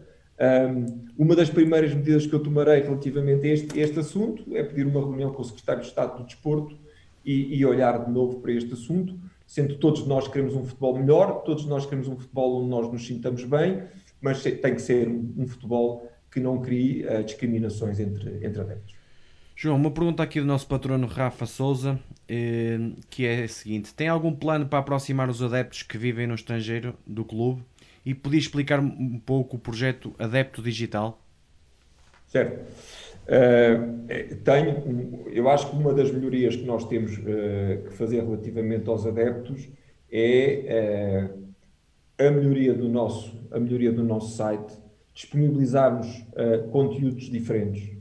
uma das primeiras medidas que eu tomarei relativamente a este, este assunto é pedir uma reunião com o Secretário de Estado do Desporto e, e, olhar de novo para este assunto, sendo todos nós queremos um futebol melhor, todos nós queremos um futebol onde nós nos sintamos bem, mas tem que ser um, um futebol que não crie uh, discriminações entre, entre adeptos. João, uma pergunta aqui do nosso patrono Rafa Souza, eh, que é a seguinte: tem algum plano para aproximar os adeptos que vivem no estrangeiro do clube? E podia explicar um pouco o projeto Adepto Digital? Certo. Uh, tenho, eu acho que uma das melhorias que nós temos uh, que fazer relativamente aos adeptos é uh, a melhoria do nosso, a melhoria do nosso site, disponibilizarmos conteúdos diferentes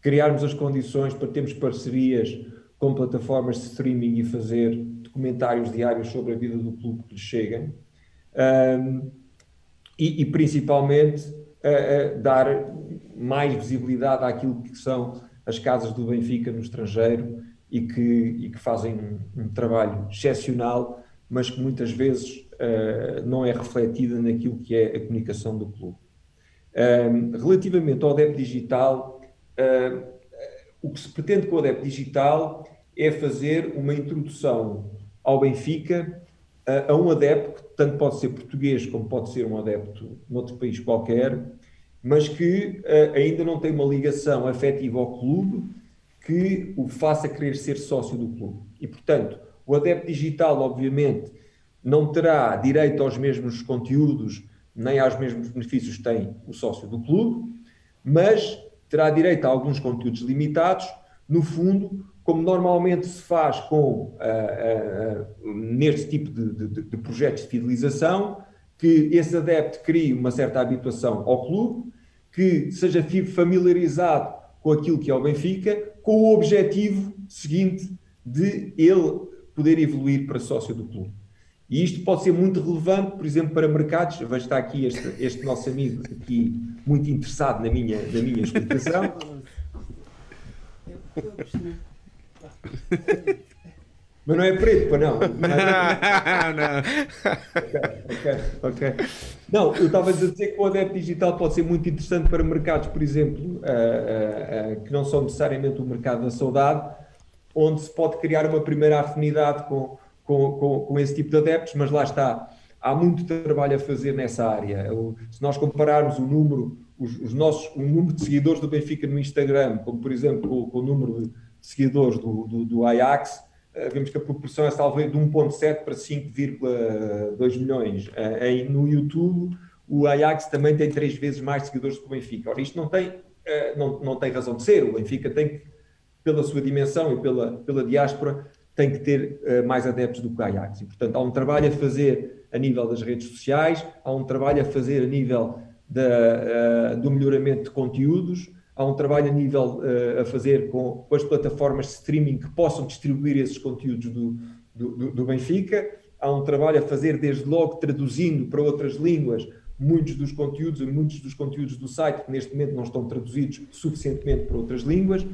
criarmos as condições para termos parcerias com plataformas de streaming e fazer documentários diários sobre a vida do clube que lhes cheguem. Um, e, e, principalmente dar mais visibilidade àquilo que são as casas do Benfica no estrangeiro e que, e que fazem um, um, trabalho excepcional, mas que muitas vezes uh, não é refletida naquilo que é a comunicação do clube. Um, relativamente ao adepto digital, o que se pretende com o adepto digital é fazer uma introdução ao Benfica uh, a um adepto, que tanto pode ser português como pode ser um adepto noutro país qualquer, mas que ainda não tem uma ligação afetiva ao clube que o faça querer ser sócio do clube. E, portanto, o adepto digital, obviamente, não terá direito aos mesmos conteúdos nem aos mesmos benefícios tem o sócio do clube, mas terá direito a alguns conteúdos limitados, no fundo, como normalmente se faz com uh, uh, neste tipo de, de, de, projetos de fidelização, que esse adepto crie uma certa habituação ao clube, que seja familiarizado com aquilo que é o Benfica, com o objetivo seguinte de ele poder evoluir para sócio do clube. E isto pode ser muito relevante, por exemplo, para mercados. Vejo está aqui este, este nosso amigo aqui muito interessado na minha, na minha explicação. Mas não é preto, para não. Não, ok, ok. Não, eu estava a dizer que o adepto digital pode ser muito interessante para mercados, por exemplo, uh, uh, uh, que não são necessariamente o mercado da saudade, onde se pode criar uma primeira afinidade com, com, com, com esse tipo de adeptos, mas lá está, há muito trabalho a fazer nessa área. Se nós compararmos o número, os, os nossos, o número de seguidores do Benfica no Instagram, como por exemplo com, o número de seguidores do, do, do Ajax, eh, vemos que a proporção é salvo de 1.7 para 5,2 milhões. Eh, no YouTube, o Ajax também tem três vezes mais seguidores do que o Benfica. Ora, isto não tem, eh, não, não tem razão de ser. O Benfica tem, pela sua dimensão e pela, pela diáspora, tem que ter mais adeptos do que o Ajax. E, portanto, há um trabalho a fazer a nível das redes sociais, há um trabalho a fazer a nível da, do melhoramento de conteúdos, há um trabalho a nível uh, a fazer com, com, as plataformas de streaming que possam distribuir esses conteúdos do, do, do, Benfica, há um trabalho a fazer desde logo traduzindo para outras línguas muitos dos conteúdos, muitos dos conteúdos do site que neste momento não estão traduzidos suficientemente para outras línguas.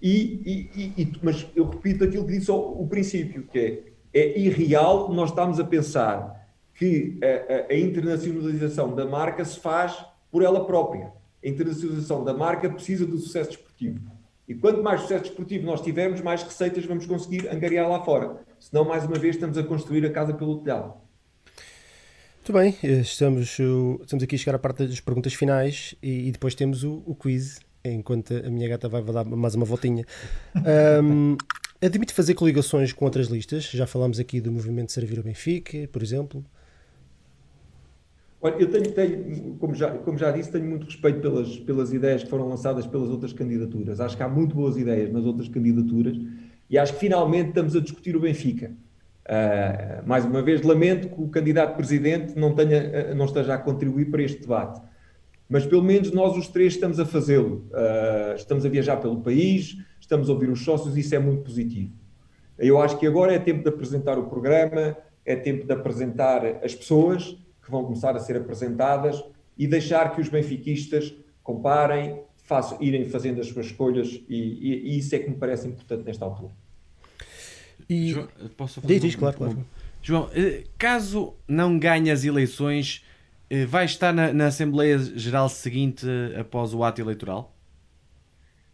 E, e, e, mas eu repito aquilo que disse ao, o princípio, que é, é irreal nós estamos a pensar que a, a, a, internacionalização da marca se faz por ela própria. A internacionalização da marca precisa do sucesso desportivo. E quanto mais sucesso desportivo nós tivermos, mais receitas vamos conseguir angariar lá fora. Senão, mais uma vez, estamos a construir a casa pelo telhado. Muito bem, estamos, estamos aqui a chegar à parte das perguntas finais e, e depois temos o, o quiz enquanto a minha gata vai dar mais uma voltinha. Um, admite fazer coligações com outras listas? Já falámos aqui do movimento Servir o Benfica, por exemplo. Olha, eu tenho, tenho como, já, como já disse, tenho muito respeito pelas, pelas ideias que foram lançadas pelas outras candidaturas. Acho que há muito boas ideias nas outras candidaturas e acho que finalmente estamos a discutir o Benfica. Uh, mais uma vez, lamento que o candidato presidente não, tenha, uh, não esteja a contribuir para este debate. Mas pelo menos nós os três estamos a fazê-lo. Uh, estamos a viajar pelo país, estamos a ouvir os sócios e isso é muito positivo. Eu acho que agora é tempo de apresentar o programa, é tempo de apresentar as pessoas que vão começar a ser apresentadas e deixar que os benfiquistas comparem, façam, irem fazendo as suas escolhas e, e, e isso é que me parece importante nesta altura. E... João, posso fazer diz, diz, claro, claro. João, eh, caso não ganhe as eleições, eh, vai estar na, na, Assembleia Geral seguinte eh, após o ato eleitoral?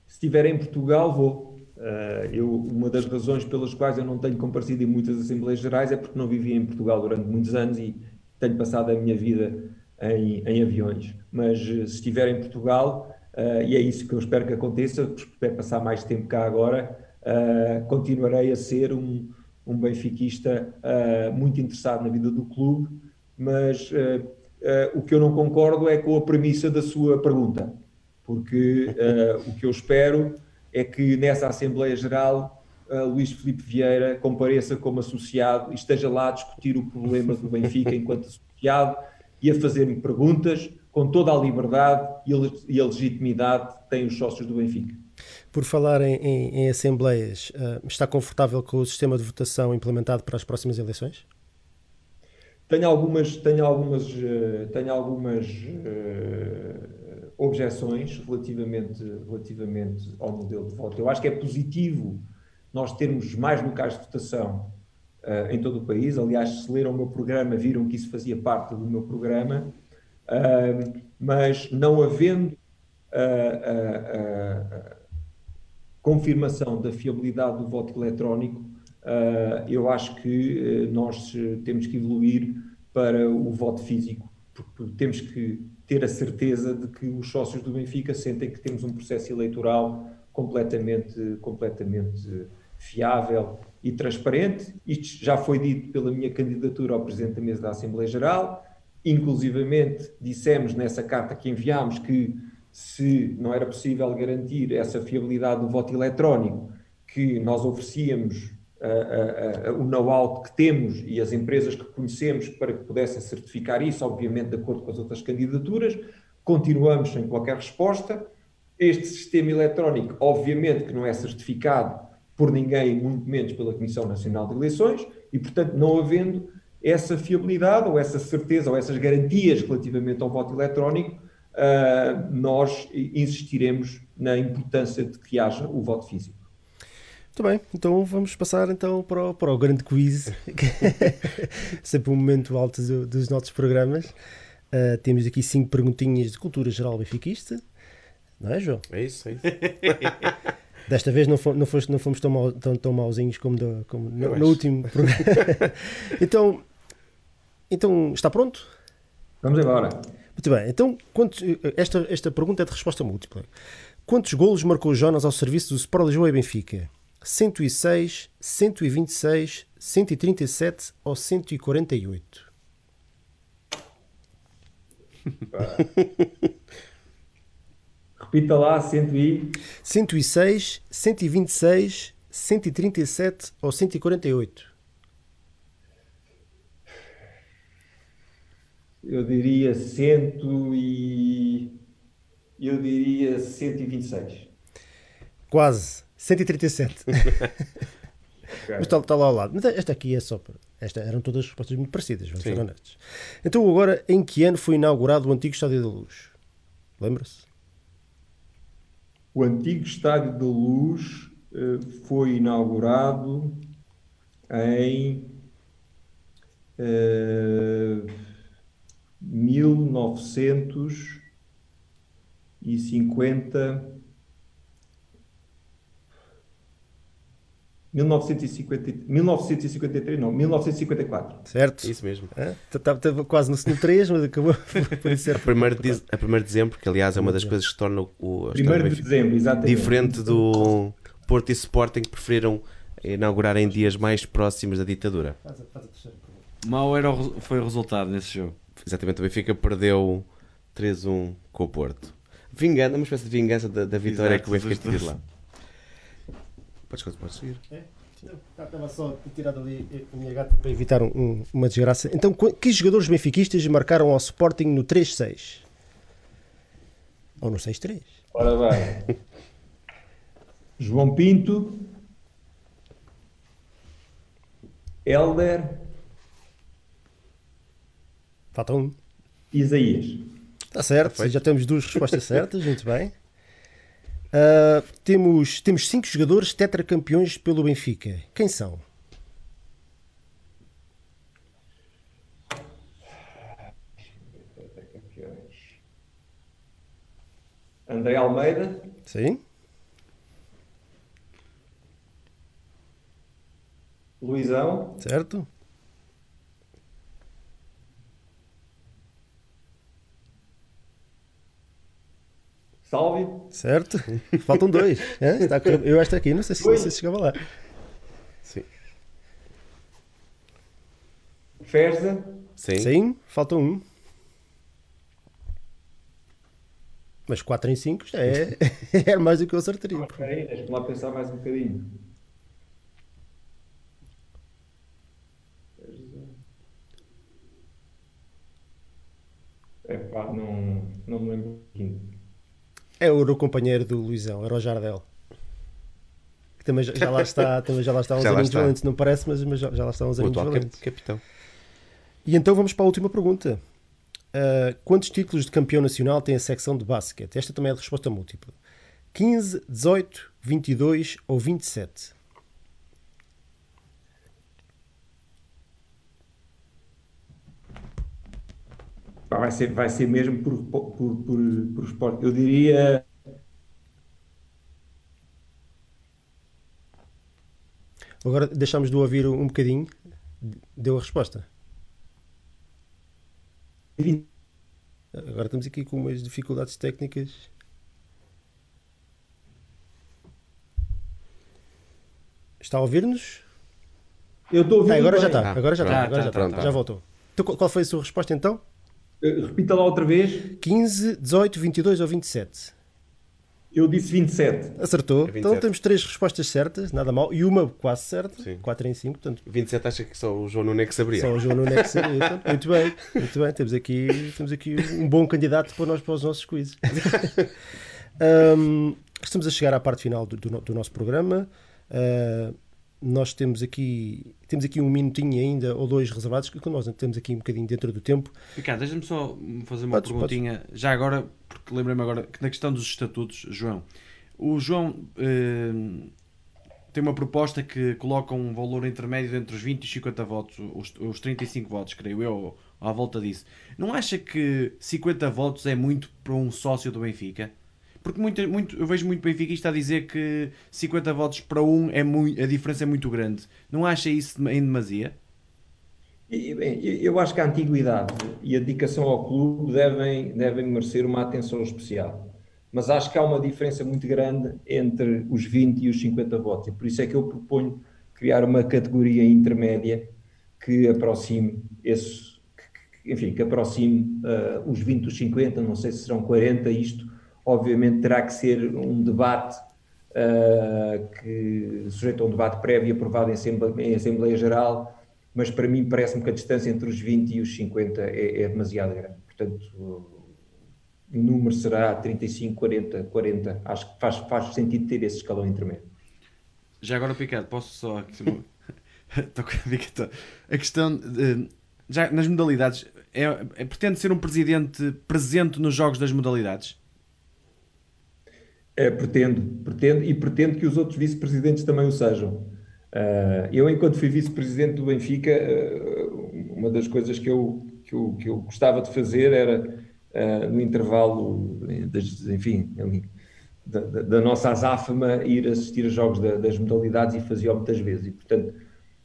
Se estiver em Portugal, vou. Eu, uma das razões pelas quais eu não tenho comparecido em muitas Assembleias Gerais é porque não vivi em Portugal durante muitos anos e tenho passado a minha vida em, em aviões. Mas se estiver em Portugal, e é isso que eu espero que aconteça, espero passar mais tempo cá agora, uh, continuarei a ser um, um benfiquista uh, muito interessado na vida do clube, mas uh, o que eu não concordo é com a premissa da sua pergunta, porque o que eu espero é que nessa Assembleia Geral Luís Felipe Vieira compareça como associado e esteja lá a discutir o problema do Benfica enquanto associado e a fazer-me perguntas com toda a liberdade e a legitimidade que têm os sócios do Benfica. Por falar em, em, em assembleias, uh, está confortável com o sistema de votação implementado para as próximas eleições? Tenho algumas, tenho algumas, uh, tenho algumas uh, objeções relativamente, relativamente ao modelo de voto. Eu acho que é positivo nós termos mais locais de votação em todo o país. Aliás, se leram o meu programa, viram que isso fazia parte do meu programa. mas não havendo confirmação da fiabilidade do voto eletrónico, uh, eu acho que uh, nós temos que evoluir para o voto físico, porque temos que ter a certeza de que os sócios do Benfica sentem que temos um processo eleitoral completamente, completamente fiável e transparente. Isto já foi dito pela minha candidatura ao Presidente da Mesa da Assembleia Geral. Inclusivamente, dissemos nessa carta que enviámos que se não era possível garantir essa fiabilidade do voto eletrónico que nós oferecíamos o know-how que temos e as empresas que conhecemos para que pudessem certificar isso, obviamente de acordo com as outras candidaturas, continuamos sem qualquer resposta. Este sistema eletrónico, obviamente que não é certificado por ninguém, muito menos pela Comissão Nacional de Eleições, e portanto não havendo essa fiabilidade ou essa certeza ou essas garantias relativamente ao voto eletrónico, uh, nós insistiremos na importância de que haja o voto físico. Muito bem, então vamos passar então para o, para o grande quiz, sempre um momento alto do, dos nossos programas. Uh, temos aqui cinco perguntinhas de cultura geral benfiquista, não é, João? É isso, é isso. Desta vez não, fomos, não, fomos, não fomos tão, mal, tão, tão mauzinhos como, do, como no, no último programa. então, então, está pronto? Vamos embora. Muito bem, então quantos, esta, esta pergunta é de resposta múltipla. Quantos golos marcou Jonas ao serviço do Sport Lisboa e Benfica? 106, 126, 137 ou 148? Repita lá, 100 e... 106, 126, 137 ou 148? eu diria cento e eu diria 126. Quase, 137. okay. Mas está, está, lá ao lado. Mas esta aqui é só para. Esta, eram todas respostas muito parecidas, vamos ser honestos. Então, agora, em que ano foi inaugurado o antigo Estádio da Luz? Lembra-se? O antigo Estádio da Luz uh, foi inaugurado em. Uh, 1950 1950, 1953, não, 1954. Certo. Isso mesmo. Estava é? quase no 3, mas acabou por ser. A 1 de, a de dezembro, que aliás é uma das coisas que torna o. 1 de dezembro, exatamente. Diferente do Porto e Sporting que preferiram inaugurar em dias mais próximos da ditadura. Mau era o, foi o resultado nesse jogo. Exatamente, o Benfica perdeu 3-1 com o Porto. Vingança, uma espécie de vingança da, da vitória Exato, que o Benfica teve lá. Podes, podes seguir. É? Estava só a tirar dali a minha gata para evitar um- um- uma desgraça. Então, qu- que jogadores benfiquistas marcaram ao Sporting no 3-6? Ou no 6-3? Ora bem. João Pinto. Helder. Falta um. Isaías. Está certo, já temos duas respostas certas, muito bem. Ah, temos, temos cinco jogadores tetracampeões pelo Benfica. Quem são? André Almeida. Sim, Luizão. certo? Salve. Certo? Faltam dois. hã? Está a correr- Eu esta aqui, não sei se, se chegava lá. Sim. Ferza. Sim. Sim, falta um. Mas 4 em 5 já é, é mais do que eu acertaria. Ok, deixa-me lá pensar mais um bocadinho. Epá, não, não me lembro. É o o companheiro do Luizão, era o Jardel. Que também já, já lá está, também já lá está uns aninhos valentes, não parece, mas, mas já, já lá está uns aninhos valentes. capitão. E então vamos para a última pergunta. Ah, quantos títulos de campeão nacional tem a secção de basquete? Esta também é de resposta múltipla. 15, 18, 22 ou 27? Pá, Vai ser, vai ser mesmo por, por, por, por esporte. Eu diria Agora deixámos de ouvir um bocadinho. Deu a resposta. 20. Agora estamos aqui com umas dificuldades técnicas. Está a ouvir-nos? Eu estou a ouvir Ah, agora já está. Agora já está. tá, Agora tá, já está. Já voltou. Então, qual foi a sua resposta então? Eh, Repita lá outra vez. 15, 18, 22 ou 27? Eu disse 27. Acertou. É 27. Então temos três respostas certas, nada mal. E uma quase certa. Sim. 4 em 5. Portanto, 27 acha que só o João Nuno é que saberia. só o João Nuno é que sabia. Portanto, Muito bem. Muito bem. Temos aqui, temos aqui um bom candidato para, nós, para os nossos quizzes. Hum, estamos a chegar à parte final do, do do nosso programa. Ah, nós temos aqui, temos aqui um minutinho ainda ou dois reservados, que nós temos aqui um bocadinho dentro do tempo. Ricardo, deixa-me só fazer uma Podes, perguntinha, já agora, porque lembrei-me agora que na questão dos estatutos, João, o João eh, tem uma proposta que coloca um valor intermédio entre os 20 e os 50 votos, os, os 35 votos, creio eu, à volta disso. Não acha que 50 votos é muito para um sócio do Benfica? Porque muito, muito, eu vejo muito benfiquista a dizer que 50 votos para um é muito, a diferença é muito grande. Não acha isso em demasia? Eu acho que a antiguidade e a dedicação ao clube devem, devem merecer uma atenção especial. Mas acho que há uma diferença muito grande entre os 20 e os 50 votos. E por isso é que eu proponho criar uma categoria intermédia que aproxime esse, enfim, que aproxime ah, os 20 dos 50, não sei se serão 40, isto obviamente terá que ser um debate ah, que sujeito a um debate prévio e aprovado em Assembleia, em Assembleia Geral, mas para mim parece-me que a distância entre os 20 e os 50 é, é demasiado grande. Portanto, o número será 35, 40, 40. Acho que faz, faz sentido ter esse escalão intermédio. Já agora, Picado, posso só. A questão. de- já nas modalidades, é, é- pretende ser um presidente presente nos jogos das modalidades? É, pretendo, pretendo e pretendo que os outros vice-presidentes também o sejam. Ah, eu, enquanto fui vice-presidente do Benfica, ah, uma das coisas que eu, que eu, que eu gostava de fazer era, ah, no intervalo, das, enfim, ali, da, da- nossa azáfama, ir assistir a jogos da- das modalidades e fazia-o muitas vezes. E, portanto,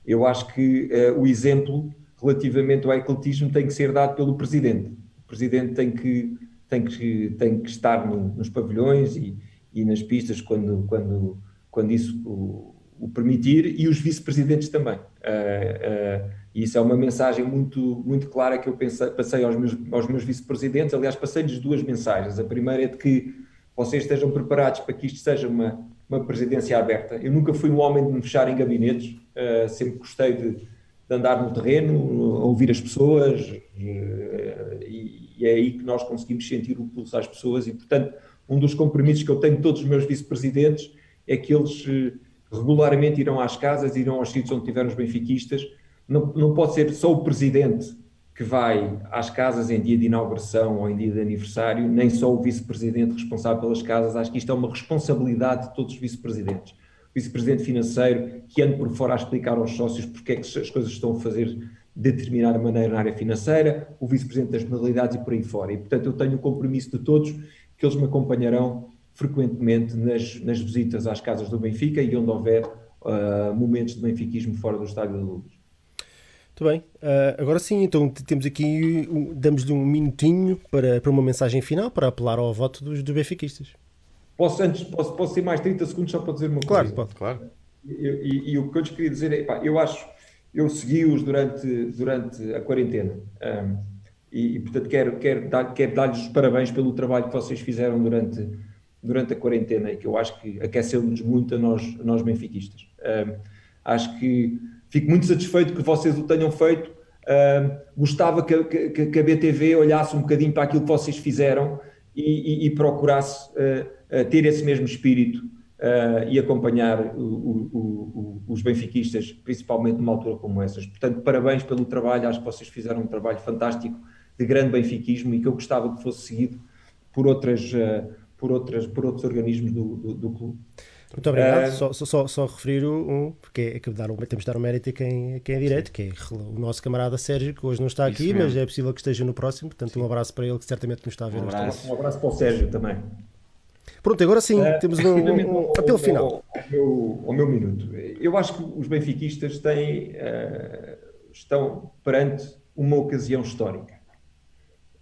eu acho que o exemplo relativamente ao ecletismo tem que ser dado pelo presidente. O presidente tem que, tem que, tem que estar no- nos pavilhões e, e nas pistas quando, quando, quando isso o, o permitir e os vice-presidentes também. Ah, e isso é uma mensagem muito, muito clara que eu pensei, passei aos meus, aos meus vice-presidentes. Aliás, passei-lhes duas mensagens. A primeira é de que vocês estejam preparados para que isto seja uma, uma presidência aberta. Eu nunca fui um homem de me fechar em gabinetes, uh, sempre gostei de, de, andar no terreno, ouvir as pessoas, uh, e, e, é aí que nós conseguimos sentir o pulso às pessoas. E, portanto, um dos compromissos que eu tenho de todos os meus vice-presidentes é que eles uh, regularmente irão às casas, irão aos sítios onde tiveram os benfiquistas. Não, não pode ser só o presidente que vai às casas em dia de inauguração ou em dia de aniversário, nem só o vice-presidente responsável pelas casas. Acho que isto é uma responsabilidade de todos os vice-presidentes. O vice-presidente financeiro que ande por fora a explicar aos sócios porque é que as coisas estão a fazer de determinada maneira na área financeira, o vice-presidente das modalidades e por aí fora. E, portanto, eu tenho o compromisso de todos que eles me acompanharão frequentemente nas, nas visitas às casas do Benfica e onde houver uh, momentos de benfiquismo fora do Estádio da Luz. Muito bem. Uh, agora sim, então temos aqui, um, damos-lhe um minutinho para, para uma mensagem final, para apelar ao voto dos, dos benfiquistas. Posso, antes, posso, posso ter mais 30 segundos só para dizer uma claro, coisa? Pode. Claro, e, e, e, o que eu lhes queria dizer é, pá, eu acho, eu segui-os durante, durante a quarentena. Um, e, e, portanto, quero, quero, dar, quero dar-lhes os parabéns pelo trabalho que vocês fizeram durante, durante a quarentena e que eu acho que aqueceu-nos muito a nós, a nós benfiquistas. Um, acho que Fico muito satisfeito que vocês o tenham feito. Uh, gostava que, que, que, a BTV olhasse um bocadinho para aquilo que vocês fizeram e, e, e procurasse uh, uh, ter esse mesmo espírito e acompanhar o, o, o, os benfiquistas, principalmente numa altura como essas. Portanto, parabéns pelo trabalho, acho que vocês fizeram um trabalho fantástico de grande benfiquismo e que eu gostava que fosse seguido por, outras, por, outras, por outros organismos do, do, do clube. Muito obrigado. Uh, só, só, só, referir um, porque é que dar, temos de dar o um mérito a quem, quem é direito, que é o nosso camarada Sérgio, que hoje não está aqui, mas é possível que esteja no próximo. Portanto, sim. um abraço para ele, que certamente nos está a ver. Um abraço, um abraço para o Sérgio também. Pronto, agora sim, uh, temos um, um, um apelo final. Ao, ao, meu, ao, meu, minuto. Eu acho que os benfiquistas têm, uh, estão perante uma ocasião histórica.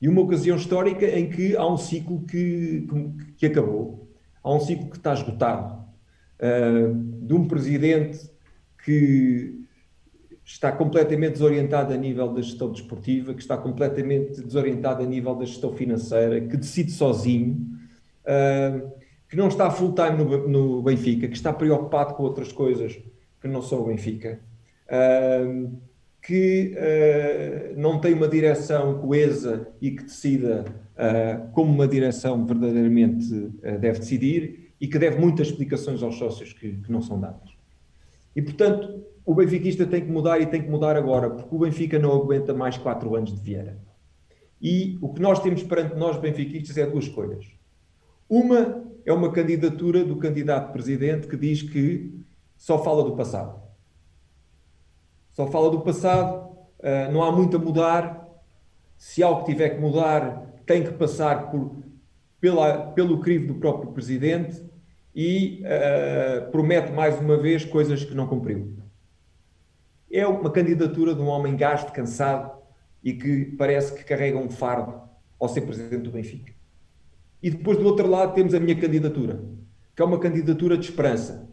E uma ocasião histórica em que há um ciclo que, que, que acabou, há um ciclo que está esgotado uh, de um presidente que está completamente desorientado a nível da gestão desportiva, que está completamente desorientado a nível da gestão financeira, que decide sozinho, uh, que não está full time no, no, Benfica, que está preocupado com outras coisas que não são o Benfica, uh, que uh, não tem uma direção coesa e que decida como uma direção verdadeiramente deve decidir e que deve muitas explicações aos sócios que, que não são dadas. E, portanto, o benfiquista tem que mudar e tem que mudar agora, porque o Benfica não aguenta mais quatro anos de Vieira. E o que nós temos perante nós, benfiquistas, é duas coisas. Uma é uma candidatura do candidato presidente que diz que só fala do passado. Só fala do passado, uh, não há muito a mudar. Se algo tiver que mudar, tem que passar por pela, pelo crivo do próprio presidente e uh, promete mais uma vez coisas que não cumpriu. É uma candidatura de um homem gasto, cansado e que parece que carrega um fardo ao ser presidente do Benfica. E depois do outro lado temos a minha candidatura, que é uma candidatura de esperança,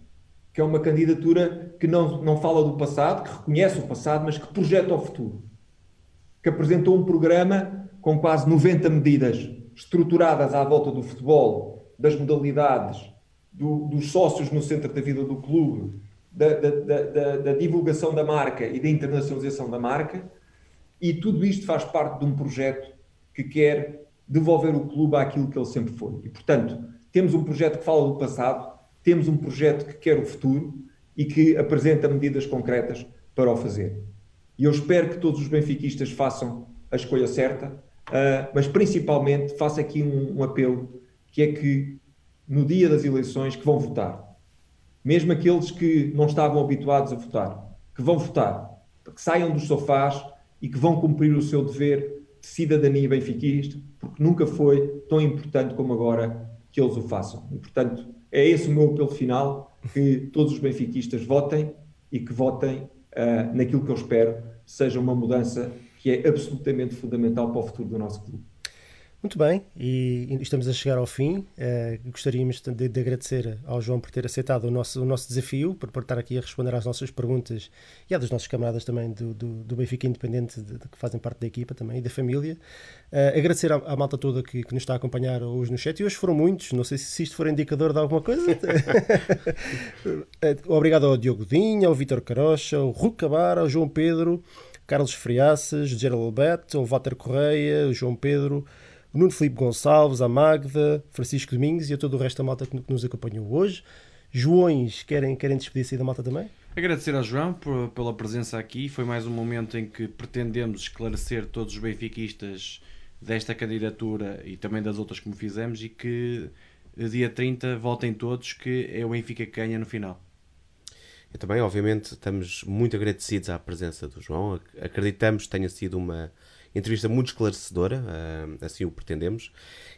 que é uma candidatura que não, não fala do passado, que reconhece o passado, mas que projeta o futuro. Que apresentou um programa com quase 90 medidas estruturadas à volta do futebol, das modalidades, do, dos sócios no centro da vida do clube, da, da, da, da, divulgação da marca e da internacionalização da marca, e tudo isto faz parte de um projeto que quer devolver o clube àquilo que ele sempre foi. E, portanto, temos um projeto que fala do passado, temos um projeto que quer o futuro e que apresenta medidas concretas para o fazer. E eu espero que todos os benfiquistas façam a escolha certa, Uh, mas principalmente faço aqui um, um, apelo, que é que no dia das eleições que vão votar, mesmo aqueles que não estavam habituados a votar, que vão votar, que saiam dos sofás e que vão cumprir o seu dever de cidadania benfiquista, porque nunca foi tão importante como agora que eles o façam. E, portanto, é esse o meu apelo final, que todos os benfiquistas votem e que votem uh, naquilo que eu espero seja uma mudança que é absolutamente fundamental para o futuro do nosso clube. Muito bem, e estamos a chegar ao fim. Eh, gostaríamos de, de agradecer ao João por ter aceitado o nosso, o nosso desafio, por, por estar aqui a responder às nossas perguntas e à dos nossos camaradas também do, do, do Benfica Independente, de- de- que fazem parte da equipa também e da família. Eh, agradecer à, à malta toda que, que nos está a acompanhar hoje no chat, e hoje foram muitos, não sei se, se isto for indicador de alguma coisa. Eh, Obrigado ao Diogo Dinha, ao Vítor Carocha, ao Ruco Cabara, ao João Pedro, Carlos Friaças, Gerald Alberto, ao Walter Correia, ao João Pedro, Nuno Filipe Gonçalves, à Magda, Francisco Domingos e a todo o resto da malta que que nos acompanhou hoje. Joões, querem, querem despedir-se aí da malta também? Agradecer ao João por- pela presença aqui. Foi mais um momento em que pretendemos esclarecer todos os benfiquistas desta candidatura e também das outras como fizemos e que eh, dia 30 voltem todos que é o Benfica que ganha no final. E também, obviamente, estamos muito agradecidos à presença do João. Ac- Acreditamos que tenha sido uma entrevista muito esclarecedora, ah, assim o pretendemos.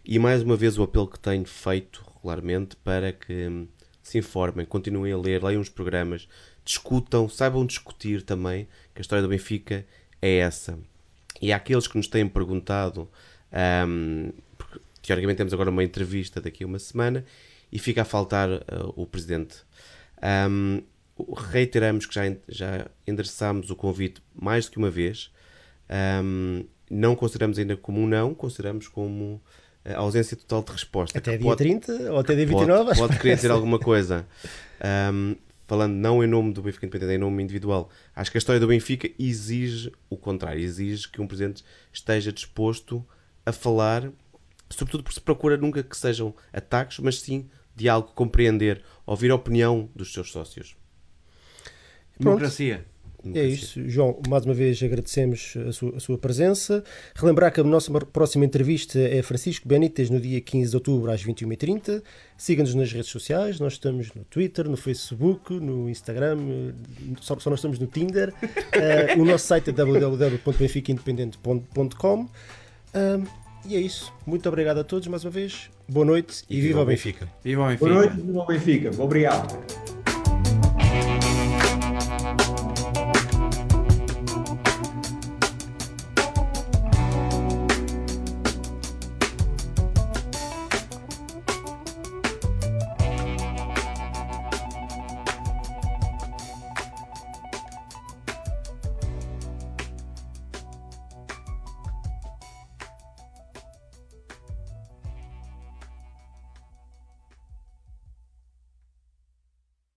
E mais uma vez o apelo que tenho feito regularmente para que se informem, continuem a ler, leiam os programas, discutam, saibam discutir também, que a história do Benfica é essa. E há aqueles que nos têm perguntado, ahm, porque teoricamente temos agora uma entrevista daqui a uma semana e fica a faltar ah, o presidente. Ahm, reiteramos que já, já endereçámos o convite mais do que uma vez. Ahm, não consideramos ainda como um não, consideramos como a ausência total de resposta. Até dia pode- 30 ou até dia pode, 29? acho pode que querer dizer alguma coisa. Ahm, falando não em nome do Benfica Independente, em nome individual, acho que a história do Benfica exige o contrário, exige que um presidente esteja disposto a falar, sobretudo porque se procura nunca que sejam ataques, mas sim diálogo, compreender, ouvir a opinião dos seus sócios. Pronto. É isso, João. Mais uma vez agradecemos a sua, a sua presença. Relembrar que a nossa próxima entrevista é Francisco Benítez no dia 15 de outubro às 21h30. Siga-nos nas redes sociais. Nós estamos no Twitter, no Facebook, no Instagram. eh, Só, só nós estamos no Tinder. Eh, o nosso site é www.benficaindependente.com. Um, e é isso. Muito obrigado a todos mais uma vez. Boa noite e, viva o Benfica. Viva o Benfica. Boa noite, viva o Benfica. Obrigado.